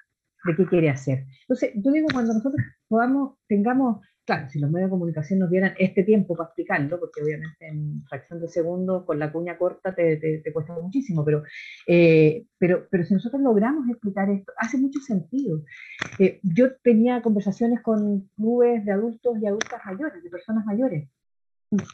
de qué quiere hacer. Entonces, yo digo, cuando nosotros podamos, tengamos, claro, si los medios de comunicación nos dieran este tiempo para explicarlo, porque obviamente en fracción de segundo con la cuña corta te, te, cuesta muchísimo, pero, eh, pero, pero si nosotros logramos explicar esto, hace mucho sentido. Eh, yo tenía conversaciones con clubes de adultos y adultas mayores, de personas mayores,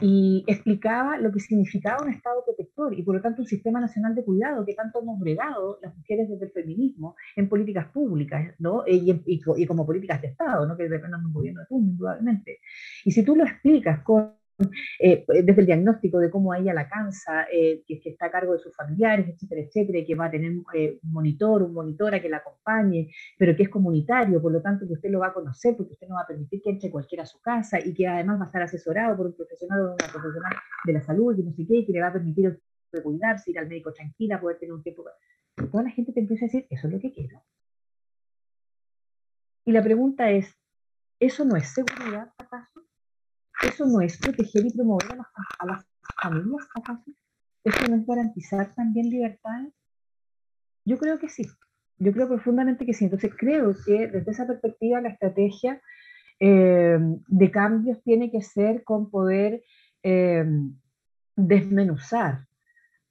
y explicaba lo que significaba un Estado protector y por lo tanto un sistema nacional de cuidado que tanto hemos bregado las mujeres desde el feminismo en políticas públicas ¿no? y, y, como políticas de Estado, ¿no? que dependan de un gobierno de turno, indudablemente. Y si tú lo explicas con eh, desde el diagnóstico de cómo ella la cansa, eh, que, está a cargo de sus familiares, etcétera, etcétera, que va a tener eh, un monitor, un monitora que la acompañe, pero que es comunitario, por lo tanto que usted lo va a conocer, porque usted no va a permitir que entre cualquiera a su casa y que además va a estar asesorado por un profesional o una profesional de la salud, y no sé qué, que le va a permitir cuidarse, ir al médico tranquila, poder tener un tiempo. toda la gente te empieza a decir, eso es lo que quiero. Y la pregunta es, ¿eso no es seguridad acaso? ¿Eso no es proteger y promover a las, familias, acaso? ¿Eso no es garantizar también libertades? Yo creo que sí. Yo creo profundamente que sí. Entonces creo que desde esa perspectiva la estrategia eh, de cambios tiene que ser con poder eh, desmenuzar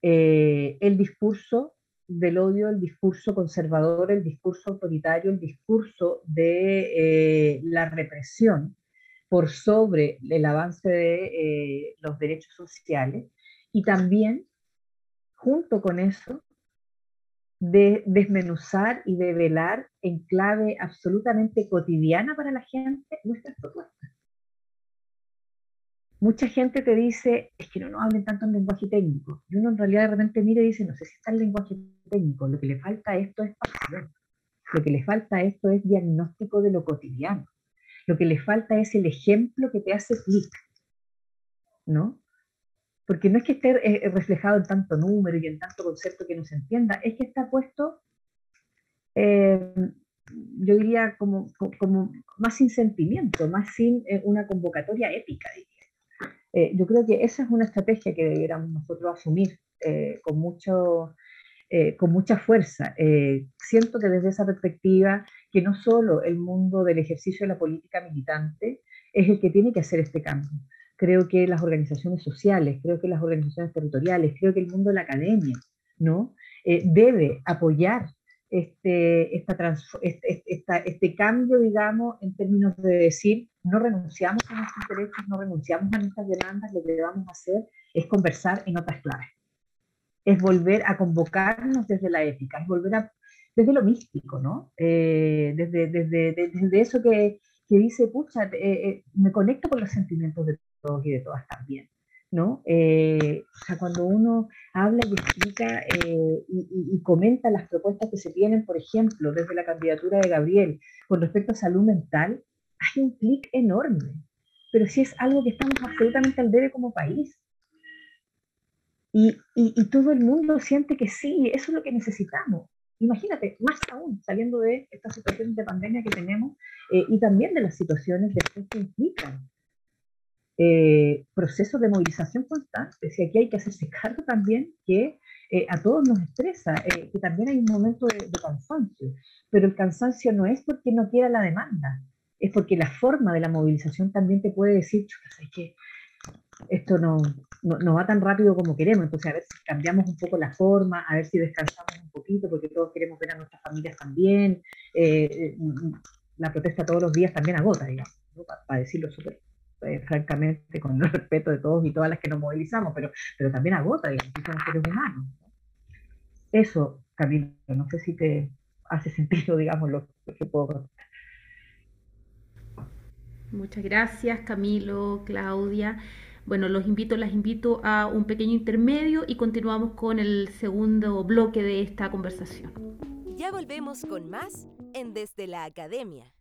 eh, el discurso del odio, el discurso conservador, el discurso autoritario, el discurso de la represión por sobre el avance de eh, los derechos sociales y también, junto con eso, de desmenuzar y de velar en clave absolutamente cotidiana para la gente nuestras propuestas. Mucha gente te dice, es que no nos hablen tanto en lenguaje técnico. Y uno en realidad de repente mira y dice, no sé si está el lenguaje técnico, lo que le falta a esto es pasión, lo que le falta a esto es diagnóstico de lo cotidiano. Lo que le falta es el ejemplo que te hace clic, ¿no? Porque no es que esté eh, eh, reflejado en tanto número y en tanto concepto que no se entienda, es que está puesto, eh, yo diría, como, como, más sin sentimiento, más sin una convocatoria épica, diría. yo creo que esa es una estrategia que debiéramos nosotros asumir con mucho eh, con mucha fuerza. Eh, siento que desde esa perspectiva, que no solo el mundo del ejercicio de la política militante es el que tiene que hacer este cambio. Creo que las organizaciones sociales, creo que las organizaciones territoriales, creo que el mundo de la academia, ¿no? Eh, debe apoyar este, esta este, este cambio, digamos, en términos de decir, no renunciamos a nuestros derechos, no renunciamos a nuestras demandas, lo que a hacer es conversar en otras claves es volver a convocarnos desde la ética, es volver a, desde lo místico, ¿no? Eh, desde, desde, desde, eso que, que dice, pucha, eh, eh, me conecto con los sentimientos de todos y de todas también. ¿no? Eh, o sea, cuando uno habla y explica eh, y, comenta las propuestas que se tienen, por ejemplo, desde la candidatura de Gabriel con respecto a salud mental, hay un clic enorme. Pero si es algo que estamos absolutamente al debe como país. Y, y, todo el mundo siente que sí, eso es lo que necesitamos. Imagínate, más aún saliendo de esta situación de pandemia que tenemos eh, y también de las situaciones de que implican eh, procesos de movilización constante. Si aquí hay que hacerse cargo también que eh, a todos nos estresa, eh, que también hay un momento de, cansancio, pero el cansancio no es porque no quiera la demanda, es porque la forma de la movilización también te puede decir, es que esto no, no, va tan rápido como queremos, entonces a ver si cambiamos un poco la forma, a ver si descansamos un poquito, porque todos queremos ver a nuestras familias también. la protesta todos los días también agota, digamos, para decirlo súper eh, francamente, con el [laughs] respeto de todos y todas las que nos movilizamos, pero, pero también agota, digamos, que somos seres humanos. Eso, Camilo, no sé si te hace sentido, [laughs] digamos, lo, que puedo contar. Muchas gracias, Camilo, Claudia. Bueno, los invito, las invito a un pequeño intermedio y continuamos con el segundo bloque de esta conversación. Ya volvemos con más en Desde la Academia.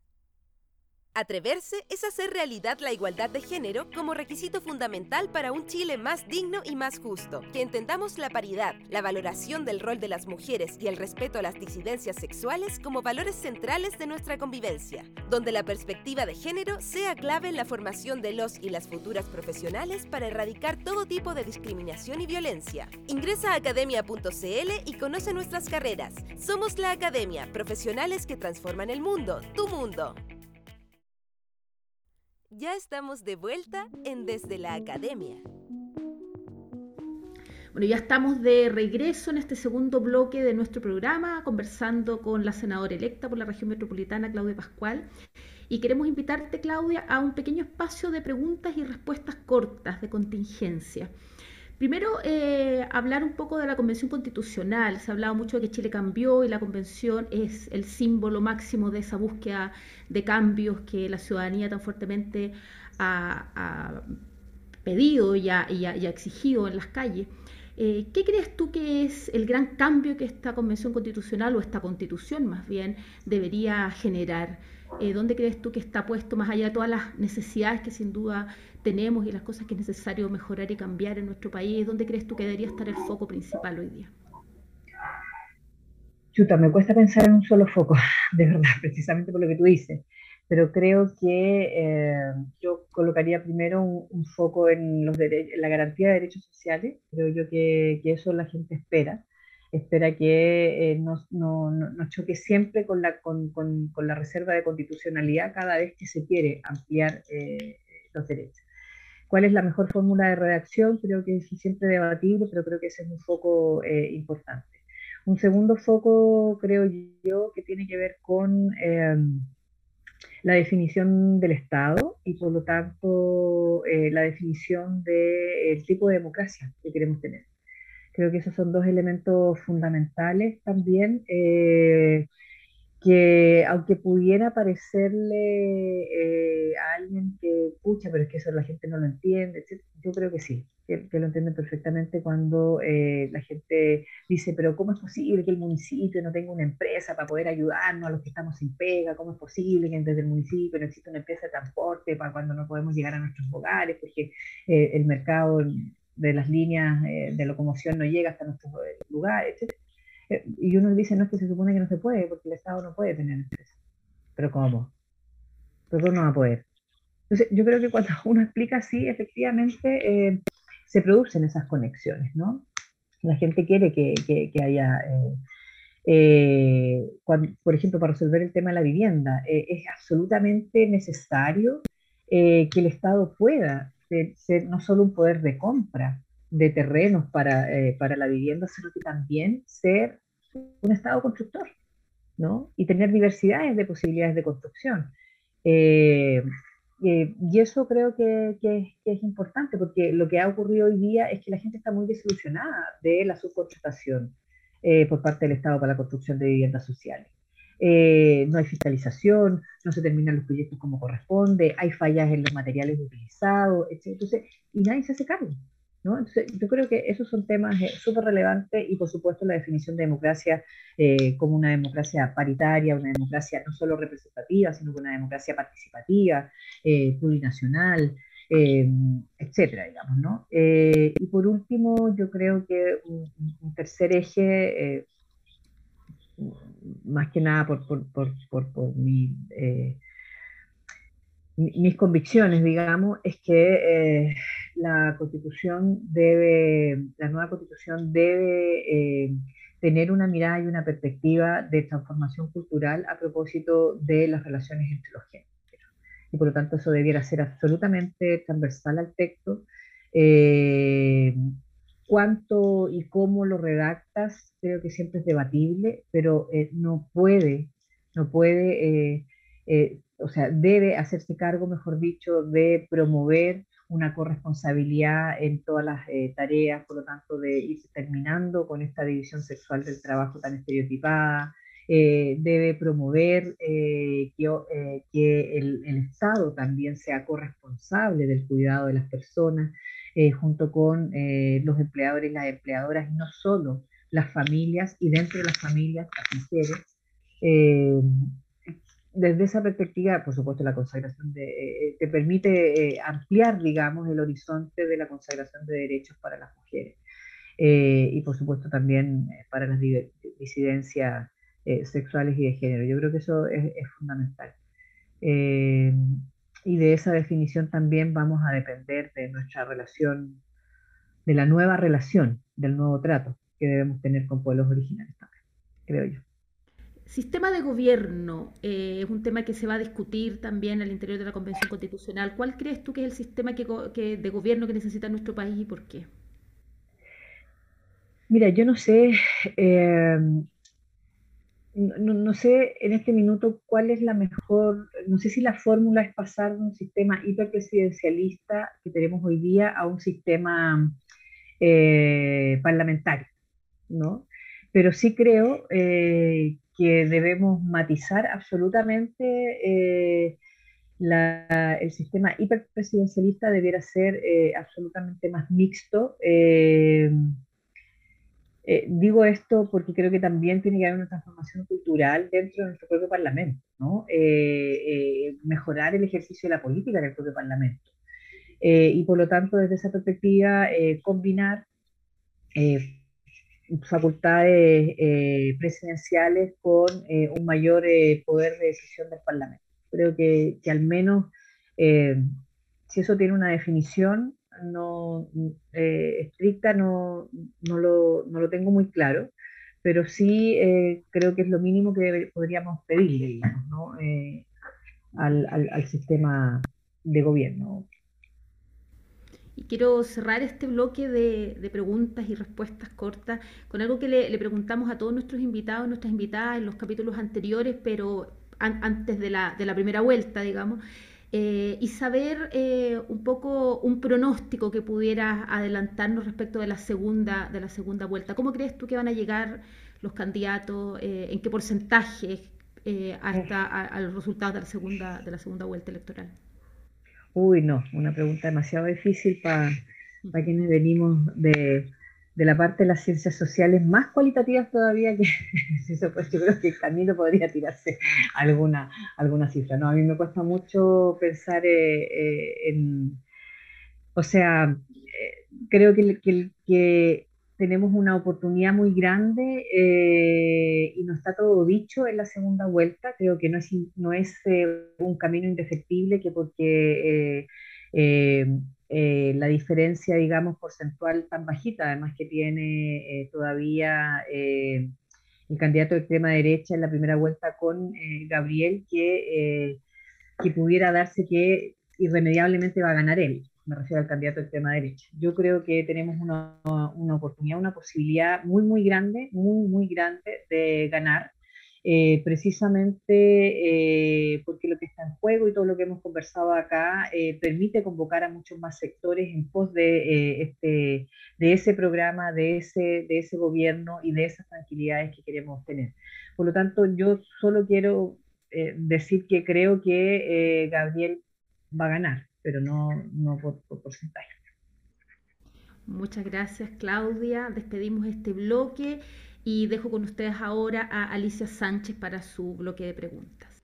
Atreverse es hacer realidad la igualdad de género como requisito fundamental para un Chile más digno y más justo. Que entendamos la paridad, la valoración del rol de las mujeres y el respeto a las disidencias sexuales como valores centrales de nuestra convivencia, donde la perspectiva de género sea clave en la formación de los y las futuras profesionales para erradicar todo tipo de discriminación y violencia. Ingresa a academia.cl y conoce nuestras carreras. Somos la Academia, profesionales que transforman el mundo, tu mundo. Ya estamos de vuelta en Desde la Academia. Bueno, ya estamos de regreso en este segundo bloque de nuestro programa, conversando con la senadora electa por la región metropolitana, Claudia Pascual. Y queremos invitarte, Claudia, a un pequeño espacio de preguntas y respuestas cortas de contingencia. Primero, eh, hablar un poco de la Convención Constitucional. Se ha hablado mucho de que Chile cambió y la Convención es el símbolo máximo de esa búsqueda de cambios que la ciudadanía tan fuertemente ha, pedido y ha, exigido en las calles. Eh, ¿Qué crees tú que es el gran cambio que esta Convención Constitucional o esta Constitución más bien debería generar? Eh, ¿Dónde crees tú que está puesto más allá de todas las necesidades que sin duda tenemos y las cosas que es necesario mejorar y cambiar en nuestro país? ¿Dónde crees tú que debería estar el foco principal hoy día? Chuta, me cuesta pensar en un solo foco, [laughs] de verdad, precisamente por lo que tú dices, pero creo que eh, yo colocaría primero un, foco en, los la garantía de derechos sociales, creo yo que, eso la gente espera, espera que eh, nos, no, choque siempre con, la reserva de constitucionalidad cada vez que se quiere ampliar eh, los derechos. ¿Cuál es la mejor fórmula de redacción? Creo que es siempre debatible, pero creo que ese es un foco eh, importante. Un segundo foco, creo yo, que tiene que ver con em, la definición del Estado y por lo tanto eh, la definición del tipo de democracia que queremos tener. Creo que esos son dos elementos fundamentales también. Eh, que aunque pudiera parecerle eh, a alguien que, pucha, pero es que eso la gente no lo entiende, yo creo que sí, que, lo entienden perfectamente cuando eh, la gente dice, pero ¿cómo es posible que el municipio no tenga una empresa para poder ayudarnos a los que estamos sin pega? ¿Cómo es posible que desde el municipio no exista una empresa de transporte para cuando no podemos llegar a nuestros hogares? Porque eh, el mercado de las líneas de locomoción no llega hasta nuestros lugares, etc. Eh, y uno dice, no, es que se supone que no se puede, porque el Estado no puede tener empresa. Pero ¿cómo? Pero no va a poder. Entonces, yo creo que cuando [laughs] uno explica así, efectivamente eh, se producen esas conexiones, ¿no? La gente quiere que, que, haya, eh, por ejemplo, para resolver el tema de la vivienda, es absolutamente necesario que el Estado pueda ser no solo un poder de compra, de terrenos para, eh, para la vivienda, sino que también ser un Estado constructor, ¿no? Y tener diversidades de posibilidades de construcción. Eh, eh, y eso creo que, que, es importante, porque lo que ha ocurrido hoy día es que la gente está muy desilusionada de la subcontratación por parte del Estado para la construcción de viviendas sociales. no hay fiscalización, no se terminan los proyectos como corresponde, hay fallas en los materiales utilizados, etc. Entonces, y nadie se hace cargo yo creo que esos son temas eh, súper relevantes y por supuesto la definición de democracia eh, como una democracia paritaria, una democracia no solo representativa, sino una democracia participativa, eh, plurinacional, etcétera, digamos, ¿no? y por último, yo creo que un, tercer eje, más que nada por, por, por, por mi mis convicciones, digamos, es que eh, la constitución debe, la nueva constitución debe eh, tener una mirada y una perspectiva de transformación cultural a propósito de las relaciones entre los géneros. Y por lo tanto eso debiera ser absolutamente transversal al texto. Eh, cuánto y cómo lo redactas, creo que siempre es debatible, pero no puede, no puede o sea, debe hacerse cargo, mejor dicho, de promover una corresponsabilidad en todas las eh, tareas, por lo tanto, de ir terminando con esta división sexual del trabajo tan estereotipada, eh, debe promover eh, que, el, el, Estado también sea corresponsable del cuidado de las personas, junto con los empleadores y las empleadoras, y no solo las familias, y dentro de las familias, las mujeres desde esa perspectiva, por supuesto, la consagración de, eh, te permite eh, ampliar, digamos, el horizonte de la consagración de derechos para las mujeres. Eh, y por supuesto también para las disidencias sexuales y de género. Yo creo que eso es, es fundamental. y de esa definición también vamos a depender de nuestra relación, de la nueva relación, del nuevo trato que debemos tener con pueblos originales también, creo yo. Sistema de gobierno eh, es un tema que se va a discutir también al interior de la Convención Constitucional. ¿Cuál crees tú que es el sistema que, de gobierno que necesita nuestro país y por qué? Mira, yo no sé, eh, no, sé en este minuto cuál es la mejor, no sé si la fórmula es pasar de un sistema hiperpresidencialista que tenemos hoy día a un sistema eh, parlamentario, ¿no? Pero sí creo que debemos matizar absolutamente eh, el sistema hiperpresidencialista debiera ser eh, absolutamente más mixto. Eh, digo esto porque creo que también tiene que haber una transformación cultural dentro de nuestro propio Parlamento, ¿no? mejorar el ejercicio de la política en el propio Parlamento. y por lo tanto, desde esa perspectiva, combinar facultades eh, presidenciales con eh, un mayor eh, poder de decisión del Parlamento. Creo que, que al menos si eso tiene una definición no, estricta, no, no, lo, no, lo, tengo muy claro, pero sí creo que es lo mínimo que podríamos pedirle al, al sistema de gobierno. Y quiero cerrar este bloque de, preguntas y respuestas cortas con algo que le, preguntamos a todos nuestros invitados, nuestras invitadas en los capítulos anteriores, pero antes de la, primera vuelta, digamos. Eh, y saber eh, un poco un pronóstico que pudiera adelantarnos respecto de la segunda de la segunda vuelta. ¿Cómo crees tú que van a llegar los candidatos? Eh, ¿En qué porcentaje hasta a, los resultados de la segunda de la segunda vuelta electoral? Uy, no, una pregunta demasiado difícil para quienes venimos de, la parte de las ciencias sociales más cualitativas todavía que [laughs] pues yo creo que el camino podría tirarse alguna, alguna cifra. No, a mí me cuesta mucho pensar eh, eh, en, o sea, eh, creo que, que, que tenemos una oportunidad muy grande eh, y no está todo dicho en la segunda vuelta. Creo que no es, no es eh, un camino indefectible que porque eh, la diferencia, digamos, porcentual tan bajita, además que tiene todavía el candidato de extrema derecha en la primera vuelta con Gabriel, que, que pudiera darse que irremediablemente va a ganar él me refiero al candidato de extrema derecha. Yo creo que tenemos una, una oportunidad, una posibilidad muy, muy grande, muy, muy grande de ganar, eh, precisamente eh, porque lo que está en juego y todo lo que hemos conversado acá eh, permite convocar a muchos más sectores en pos de, este, de ese programa, de ese, de ese gobierno y de esas tranquilidades que queremos tener. Por lo tanto, yo solo quiero decir que creo que Gabriel va a ganar pero no, no por, porcentaje. Muchas gracias, Claudia. Despedimos este bloque y dejo con ustedes ahora a Alicia Sánchez para su bloque de preguntas.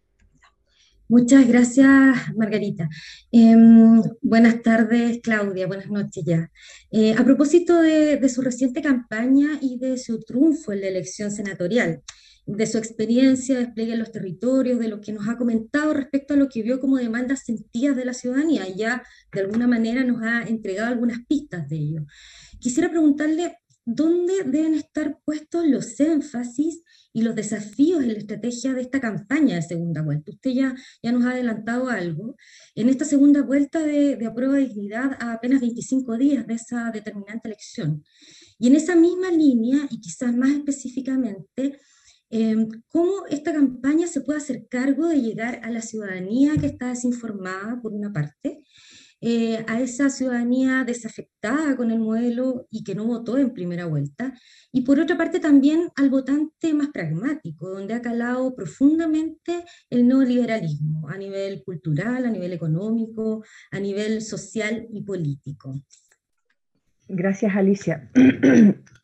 Muchas gracias, Margarita. Em, buenas tardes, Claudia. Buenas noches ya. Eh, a propósito de, de, su reciente campaña y de su triunfo en la elección senatorial, de su experiencia, despliegue en los territorios, de lo que nos ha comentado respecto a lo que vio como demandas sentidas de la ciudadanía, ya de alguna manera nos ha entregado algunas pistas de ello. Quisiera preguntarle dónde deben estar puestos los énfasis y los desafíos en la estrategia de esta campaña de segunda vuelta. Usted ya, ya nos ha adelantado algo. En esta segunda vuelta de, de aprueba de dignidad a apenas 25 días de esa determinante elección. Y en esa misma línea, y quizás más específicamente, Em, cómo esta campaña se puede hacer cargo de llegar a la ciudadanía que está desinformada, por una parte, eh, a esa ciudadanía desafectada con el modelo y que no votó en primera vuelta, y por otra parte también al votante más pragmático, donde ha calado profundamente el neoliberalismo a nivel cultural, a nivel económico, a nivel social y político. Gracias, Alicia. [clears throat]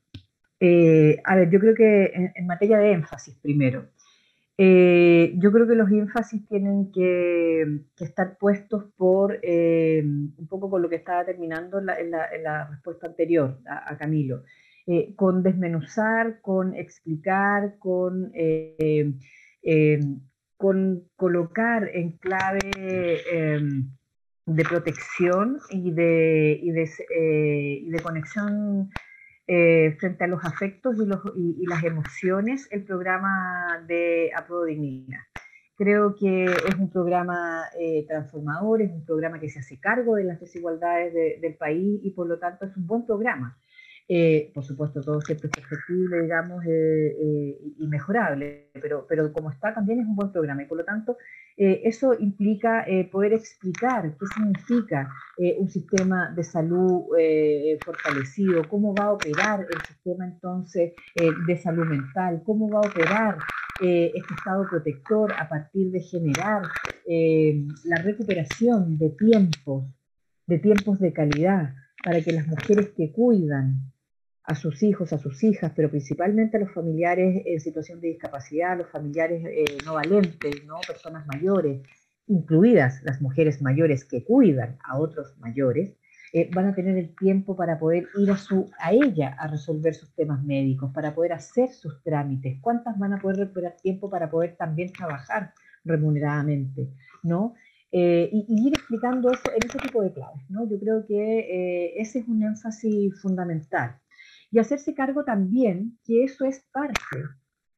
Eh, a ver, yo creo que en, materia de énfasis, primero, eh, yo creo que los énfasis tienen que, estar puestos por eh, un poco con lo que estaba terminando en la, respuesta anterior a, Camilo, con desmenuzar, con explicar, con, con colocar en clave de protección y de, y de conexión eh, frente a los afectos y, los, y, las emociones el programa de Dignidad. Creo que es un programa eh, transformador, es un programa que se hace cargo de las desigualdades del país y por lo tanto es un buen programa. Eh, por supuesto, todo siempre es perfectible, digamos, y mejorable, pero, pero como está también es un buen programa y por lo tanto eh, eso implica eh, poder explicar qué significa eh, un sistema de salud fortalecido, cómo va a operar el sistema entonces de salud mental, cómo va a operar este estado protector a partir de generar la recuperación de tiempos, de tiempos de calidad, para que las mujeres que cuidan a sus hijos, a sus hijas, pero principalmente a los familiares en situación de discapacidad, a los familiares eh, no valentes, ¿no? personas mayores, incluidas las mujeres mayores que cuidan a otros mayores, eh, van a tener el tiempo para poder ir a, su, a ella a resolver sus temas médicos, para poder hacer sus trámites. ¿Cuántas van a poder recuperar tiempo para poder también trabajar remuneradamente? ¿no? Eh, y, ir explicando eso en ese tipo de claves. ¿no? Yo creo que ese es un énfasis fundamental y hacerse cargo también que eso es parte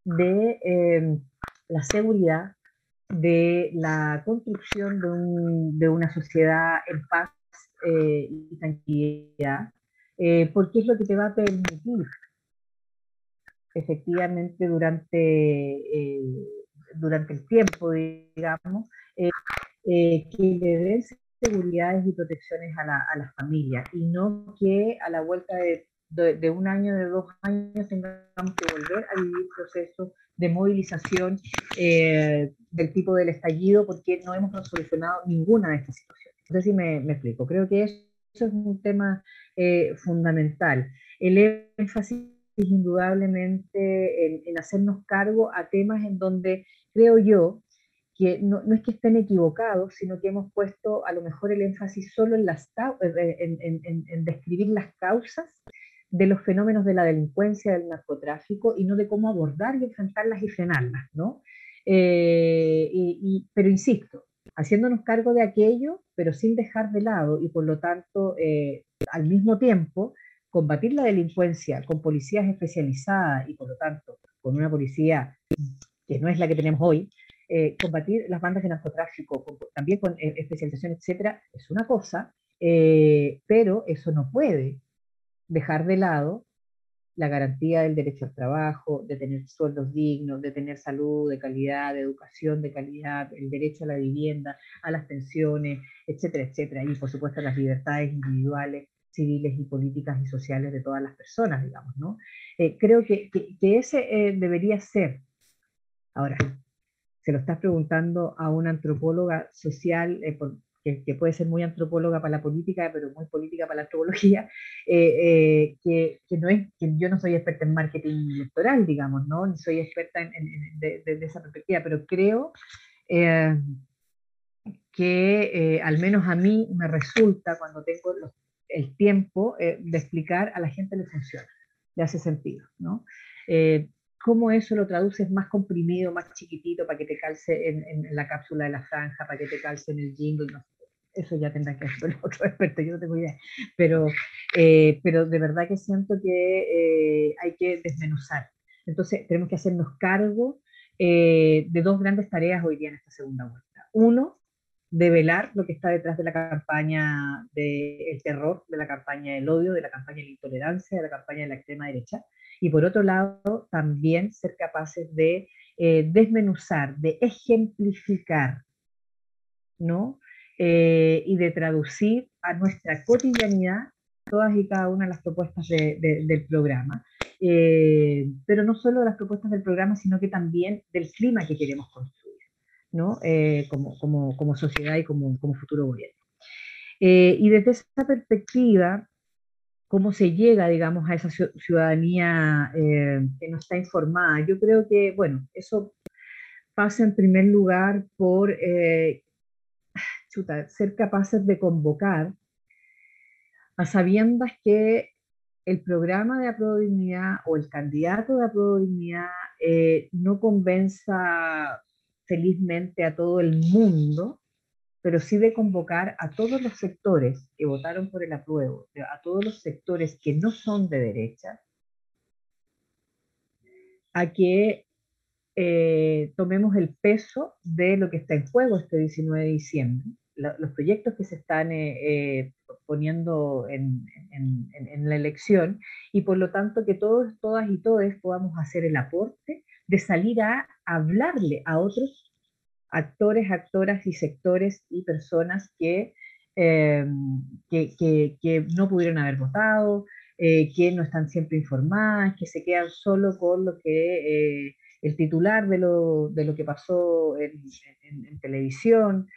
de em, la seguridad, de la construcción de, una sociedad en paz eh, y tranquilidad, eh, porque es lo que te va a permitir efectivamente durante, eh, durante el tiempo, digamos, que le den seguridades y protecciones a, la, a las familias y no que a la vuelta de de, un año, de dos años, tengamos que volver a vivir procesos de movilización eh, del tipo del estallido porque no hemos solucionado ninguna de estas situaciones. No sé si me, explico. Creo que eso es un tema eh, fundamental. El énfasis indudablemente en, en, hacernos cargo a temas en donde creo yo que no, no, es que estén equivocados, sino que hemos puesto a lo mejor el énfasis solo en, las, en, en describir las causas de los fenómenos de la delincuencia, del narcotráfico, y no de cómo abordar y enfrentarlas y frenarlas, ¿no? Eh, pero insisto, haciéndonos cargo de aquello, pero sin dejar de lado y por lo tanto, eh, al mismo tiempo, combatir la delincuencia con policías especializadas y por lo tanto con una policía que no es la que tenemos hoy, eh, combatir las bandas de narcotráfico, también con especialización, etcétera, es una cosa, pero eso no puede dejar de lado la garantía del derecho al trabajo, de tener sueldos dignos, de tener salud de calidad, de educación de calidad, el derecho a la vivienda, a las pensiones, etcétera, etcétera. Y por supuesto las libertades individuales, civiles y políticas y sociales de todas las personas, digamos, ¿no? Eh, creo que, que, ese eh, debería ser. Ahora, se lo estás preguntando a una antropóloga social, eh, que, puede ser muy antropóloga para la política, pero muy política para la antropología, [laughs] eh, eh, que, que, no es, que yo no soy experta en marketing electoral, digamos, ¿no? Ni soy experta en, en, esa perspectiva, pero creo eh, que al menos a mí me resulta cuando tengo el tiempo de explicar a la gente le funciona, le hace sentido, ¿no? cómo eso lo traduces más comprimido, más chiquitito, para que te calce en, la cápsula de la franja, para que te calce en el jingle, no eso ya tendrá que ser [laughs] otro experto, yo no tengo idea. Pero, eh, pero de verdad que siento que eh, hay que desmenuzar. Entonces, tenemos que hacernos cargo eh, de dos grandes tareas hoy día en esta segunda vuelta. Uno, develar lo que está detrás de la campaña del terror, de la campaña del odio, de la campaña de la intolerancia, de la campaña de la extrema derecha y por otro lado, también ser capaces de eh, desmenuzar, de ejemplificar, ¿no? Eh, y de traducir a nuestra cotidianidad todas y cada una de las propuestas del programa. Eh, pero no solo de las propuestas del programa, sino que también del clima que queremos construir, ¿no? como, como, como, sociedad y como, como futuro gobierno. y desde esa perspectiva, cómo se llega, digamos, a esa ciudadanía eh, que no está informada. Yo creo que, bueno, eso pasa en primer lugar por eh, ser capaces de convocar a sabiendas que el programa de dignidad o el candidato de dignidad eh, no convenza felizmente a todo el mundo, pero sí de convocar a todos los sectores que votaron por el apruebo, a todos los sectores que no son de derecha, a que eh, tomemos el peso de lo que está en juego este 19 de diciembre, los proyectos que se están eh, eh, poniendo en, en, la elección y por lo tanto que todos, todas y todos podamos hacer el aporte de salir a hablarle a otros actores, actoras y sectores y personas que, eh, que, no pudieron haber votado, que no están siempre informadas, que se quedan solo con lo que el titular de lo, de lo que pasó en televisión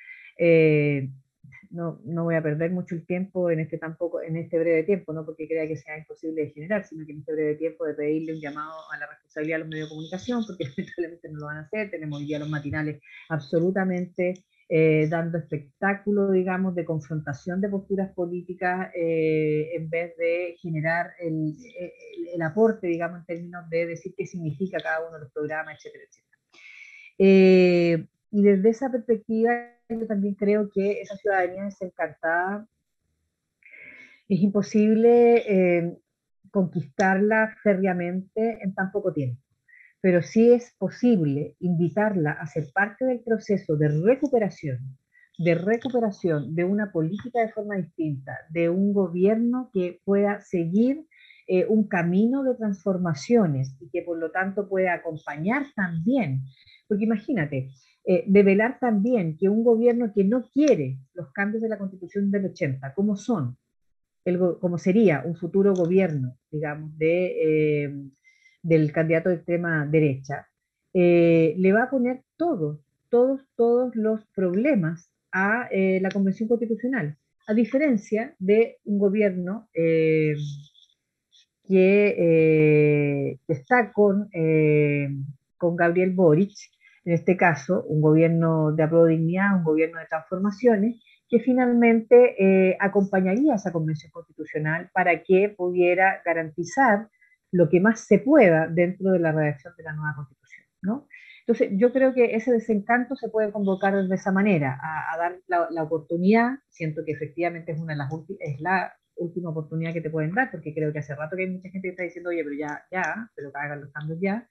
no, no, voy a perder mucho el tiempo en este, tampoco, en este breve tiempo, no porque crea que sea imposible de generar, sino que en este breve tiempo de pedirle un llamado a la responsabilidad de los medios de comunicación, porque [laughs] lamentablemente no lo van a hacer, tenemos ya los matinales absolutamente eh, dando espectáculo, digamos, de confrontación de posturas políticas eh, en vez de generar el, el, aporte, digamos, en términos de decir qué significa cada uno de los programas, etcétera, etcétera. Eh, y desde esa perspectiva, yo también creo que esa ciudadanía desencantada es imposible eh, conquistarla férreamente en tan poco tiempo. Pero sí es posible invitarla a ser parte del proceso de recuperación, de recuperación de una política de forma distinta, de un gobierno que pueda seguir eh, un camino de transformaciones y que por lo tanto pueda acompañar también. Porque imagínate, eh, develar también que un gobierno que no quiere los cambios de la constitución del 80, como son, el, como sería un futuro gobierno, digamos, de, eh, del candidato de extrema derecha, eh, le va a poner todos, todos, todos los problemas a la Convención Constitucional, a diferencia de un gobierno que, que, está con, con Gabriel Boric, en este caso, un gobierno de dignidad, un gobierno de transformaciones, que finalmente eh, acompañaría a esa convención constitucional para que pudiera garantizar lo que más se pueda dentro de la redacción de la nueva constitución. ¿no? Entonces, yo creo que ese desencanto se puede convocar de esa manera, a, dar la, oportunidad, siento que efectivamente es, una de las es la última oportunidad que te pueden dar, porque creo que hace rato que hay mucha gente que está diciendo, oye, pero ya, ya, pero que hagan los cambios ya,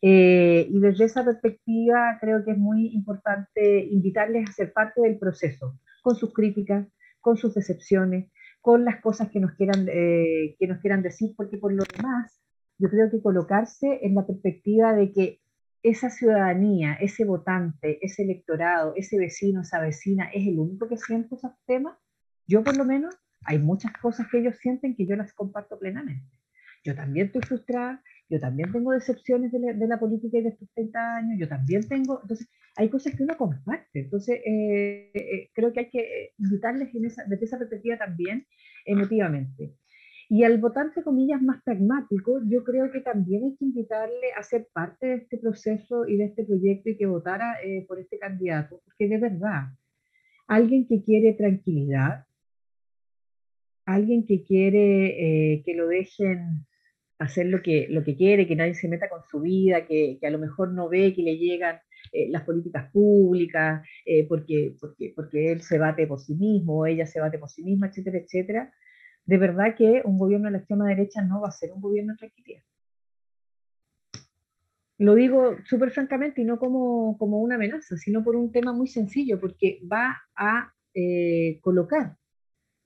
eh, y desde esa perspectiva creo que es muy importante invitarles a ser parte del proceso, con sus críticas, con sus decepciones, con las cosas que nos quieran, eh, que nos quieran decir, porque por lo demás yo creo que colocarse en la perspectiva de que esa ciudadanía, ese votante, ese electorado, ese vecino, esa vecina, es el único que siente esos temas, yo por lo menos hay muchas cosas que ellos sienten que yo las comparto plenamente. Yo también estoy frustrada, yo también tengo decepciones de la, política y de estos 30 años, yo también tengo, entonces hay cosas que uno comparte. Entonces, creo que hay que invitarles desde esa perspectiva también emotivamente. Y al votante, comillas, más pragmático, yo creo que también hay que invitarle a ser parte de este proceso y de este proyecto y que votara por este candidato, porque de verdad, alguien que quiere tranquilidad, alguien que quiere eh, que lo dejen hacer lo que, lo que quiere, que nadie se meta con su vida, que, a lo mejor no ve que le llegan eh, las políticas públicas, eh, porque, porque, porque él se bate por sí mismo, ella se bate por sí misma, etcétera, etcétera. De verdad que un gobierno de la extrema derecha no va a ser un gobierno de tranquilidad. Lo digo súper francamente y no como, como, una amenaza, sino por un tema muy sencillo, porque va a eh, colocar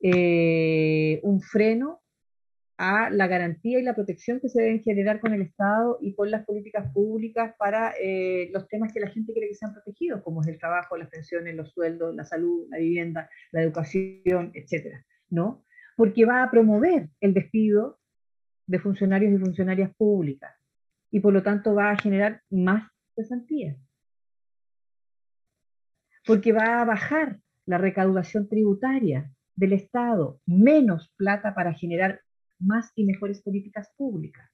eh, un freno a la garantía y la protección que se deben generar con el Estado y con las políticas públicas para eh, los temas que la gente quiere que sean protegidos, como es el trabajo, las pensiones, los sueldos, la salud, la vivienda, la educación, etcétera, ¿no? Porque va a promover el despido de funcionarios y funcionarias públicas y por lo tanto va a generar más cesantías. Porque va a bajar la recaudación tributaria del Estado, menos plata para generar más y mejores políticas públicas.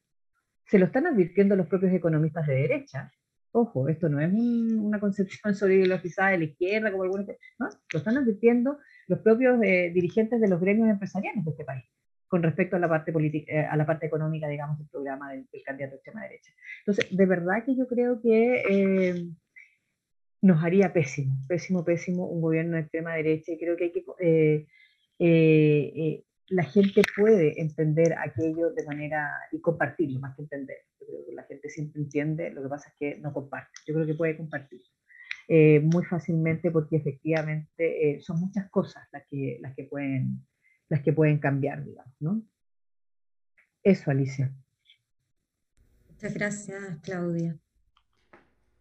Se lo están advirtiendo los propios economistas de derecha. Ojo, esto no es una concepción [laughs] sobre de la izquierda, como algunos, no, lo están advirtiendo los propios eh, dirigentes de los gremios empresariales de este país con respecto a la parte eh, a la parte económica, digamos, del programa del, candidato de extrema derecha. Entonces, de verdad que yo creo que eh, nos haría pésimo, pésimo, pésimo un gobierno de extrema derecha creo que hay que la gente puede entender aquello de manera y compartirlo más que entender. Yo creo que la gente siempre entiende, lo que pasa es que no comparte. Yo creo que puede compartir muy fácilmente porque efectivamente son muchas cosas las que, las que pueden las que pueden cambiar, digamos, ¿no? Eso, Alicia. Muchas gracias, Claudia.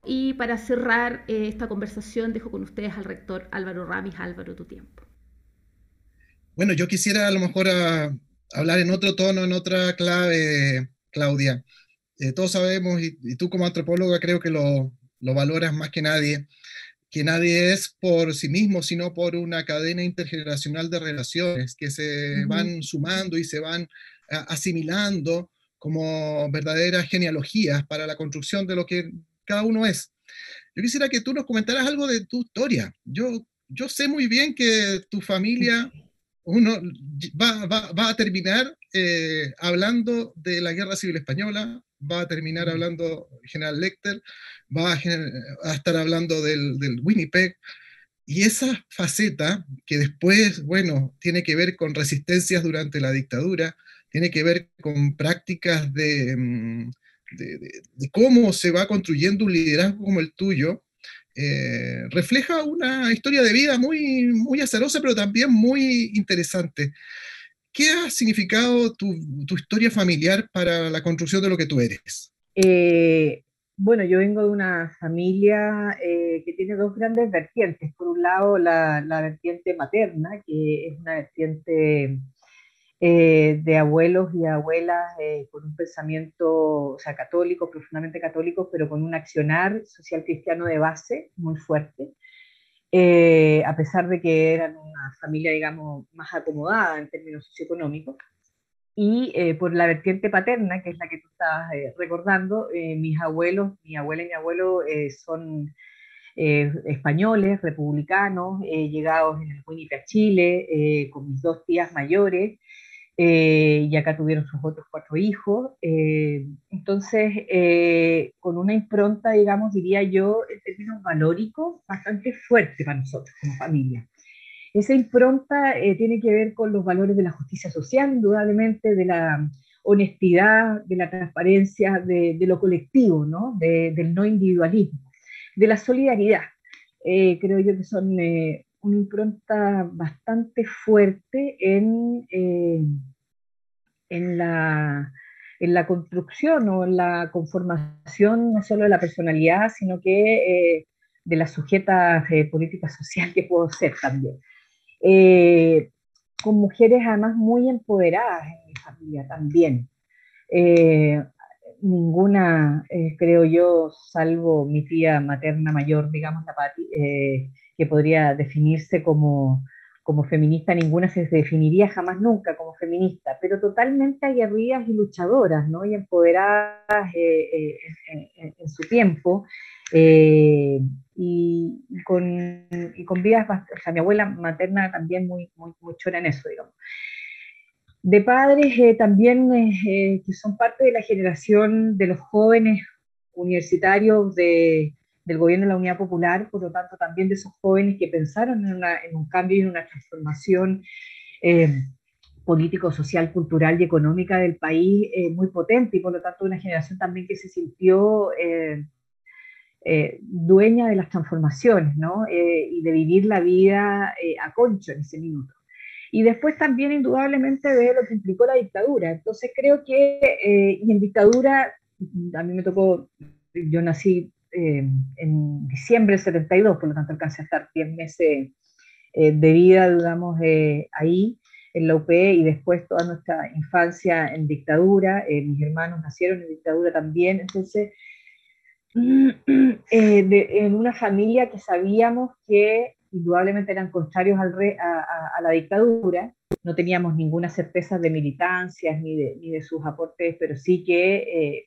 Y para cerrar eh, esta conversación, dejo con ustedes al rector Álvaro Ramis. Álvaro, tu tiempo. Bueno, yo quisiera a lo mejor ah, hablar en otro tono, en otra clave, Claudia. Eh, todos sabemos, y, tú como antropóloga creo que lo, lo valoras más que nadie, que nadie es por sí mismo, sino por una cadena intergeneracional de relaciones que se van sumando y se van asimilando como verdaderas genealogías para la construcción de lo que cada uno es. Yo quisiera que tú nos comentaras algo de tu historia. Yo, yo sé muy bien que tu familia uno va, va, va a terminar eh, hablando de la Guerra Civil Española, va a terminar hablando General Lecter, va a, estar hablando del, del, Winnipeg, y esa faceta que después, bueno, tiene que ver con resistencias durante la dictadura, tiene que ver con prácticas de, mm, de, cómo se va construyendo un liderazgo como el tuyo, eh, refleja una historia de vida muy, muy azarosa, pero también muy interesante. ¿Qué ha significado tu, tu, historia familiar para la construcción de lo que tú eres? Eh, bueno, yo vengo de una familia eh, que tiene dos grandes vertientes. Por un lado, la, la vertiente materna, que es una vertiente eh, de abuelos y abuelas con un pensamiento, sea, católico, profundamente católico, pero con un accionar social cristiano de base muy fuerte. Eh, a pesar de que eran una familia, digamos, más acomodada en términos socioeconómicos. Y eh, por la vertiente paterna, que es la que tú estabas eh, recordando, mis abuelos, mi abuela y mi abuelo son españoles, republicanos, llegados en el Winnipeg, Chile, con mis dos tías mayores, eh, y acá tuvieron sus otros cuatro hijos. Eh, entonces, eh, con una impronta, digamos, diría yo, en términos valóricos, bastante fuerte para nosotros como familia. Esa impronta tiene que ver con los valores de la justicia social, indudablemente, de la honestidad, de la transparencia, de, lo colectivo, ¿no? del no individualismo, de la solidaridad. creo yo que son una impronta bastante fuerte en, eh, en, la, en, la, construcción o en la conformación no solo de la personalidad, sino que eh, de la sujeta eh, política social que puedo ser también. con mujeres además muy empoderadas en mi familia también. ninguna, eh, creo yo, salvo mi tía materna mayor, digamos, la Pati, eh, que podría definirse como, como feminista, ninguna se definiría jamás nunca como feminista, pero totalmente aguerridas y luchadoras, ¿no? Y empoderadas eh, en, su tiempo. Y, con, y con vidas, o sea, mi abuela materna también muy, muy, muy chora en eso, digamos de padres eh, también eh, eh, que son parte de la generación de los jóvenes universitarios del gobierno de la Unidad Popular, por lo tanto también de esos jóvenes que pensaron en, un cambio y en una transformación político, social, cultural y económica del país muy potente y por lo tanto una generación también que se sintió dueña de las transformaciones ¿no? y de vivir la vida a concho en ese minuto y después también indudablemente de lo que implicó la dictadura. Entonces creo que, eh, y en dictadura, a mí me tocó, yo nací eh, en diciembre del 72, por lo tanto alcancé a estar 10 meses eh, de vida, digamos, ahí en la UP y después toda nuestra infancia en dictadura, mis hermanos nacieron en dictadura también, entonces [clears throat] en una familia que sabíamos que indudablemente eran contrarios al a, la dictadura, no teníamos ninguna certeza de militancias ni de, ni de sus aportes, pero sí que eh,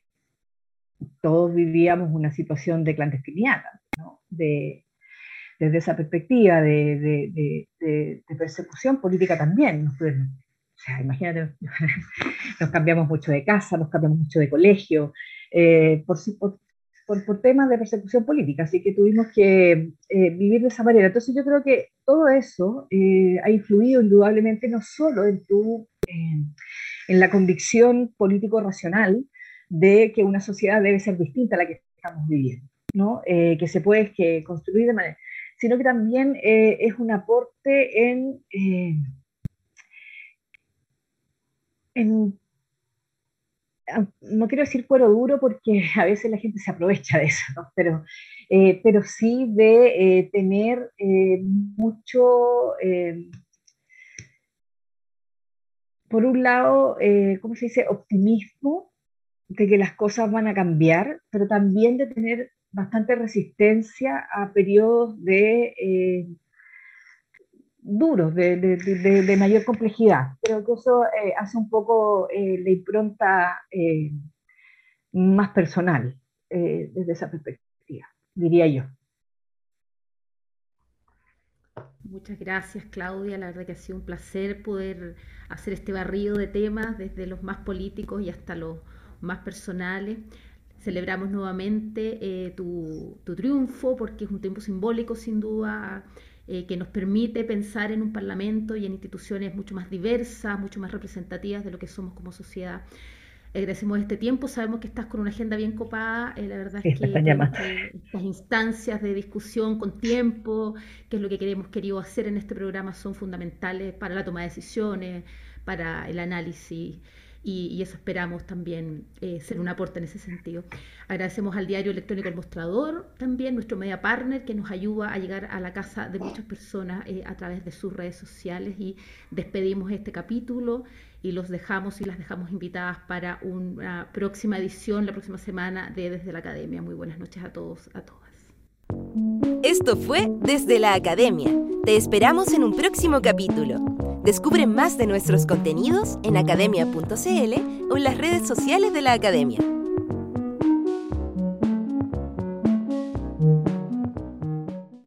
todos vivíamos una situación de clandestinidad, ¿no? de, desde esa perspectiva de, de, persecución política también. o sea, imagínate, [laughs] nos cambiamos mucho de casa, nos cambiamos mucho de colegio, eh, por, por, por, temas de persecución política, así que tuvimos que eh, vivir de esa manera. Entonces yo creo que todo eso eh, ha influido indudablemente no solo en, tu, en la convicción político-racional de que una sociedad debe ser distinta a la que estamos viviendo, ¿no? Eh, que se puede que construir de manera, sino que también es un aporte en, en no quiero decir cuero duro porque [laughs] a veces la gente se aprovecha de eso, pero, eh, pero sí de eh, tener eh, mucho, por un lado, ¿cómo se dice?, optimismo de que las cosas van a cambiar, pero también de tener bastante resistencia a periodos de duros, de, mayor complejidad. Creo que eso eh, hace un poco eh, la impronta eh, más personal desde esa perspectiva, diría yo. Muchas gracias Claudia, la verdad que ha sido un placer poder hacer este barrido de temas desde los más políticos y hasta los más personales. Celebramos nuevamente tu, tu triunfo porque es un tiempo simbólico sin duda eh, que nos permite pensar en un parlamento y en instituciones mucho más diversas, mucho más representativas de lo que somos como sociedad. Agradecemos este tiempo, sabemos que estás con una agenda bien copada, eh, la verdad es que, estas instancias de discusión con tiempo, que es lo que queremos querido hacer en este programa, son fundamentales para la toma de decisiones, para el análisis y, eso esperamos también eh, ser un aporte en ese sentido. Agradecemos al diario electrónico El Mostrador, también nuestro media partner que nos ayuda a llegar a la casa de muchas personas eh, a través de sus redes sociales y despedimos este capítulo y los dejamos y las dejamos invitadas para una próxima edición la próxima semana de Desde la Academia. Muy buenas noches a todos, a todas. Esto fue Desde la Academia. Te esperamos en un próximo capítulo. Descubre más de nuestros contenidos en academia.cl o en las redes sociales de la Academia.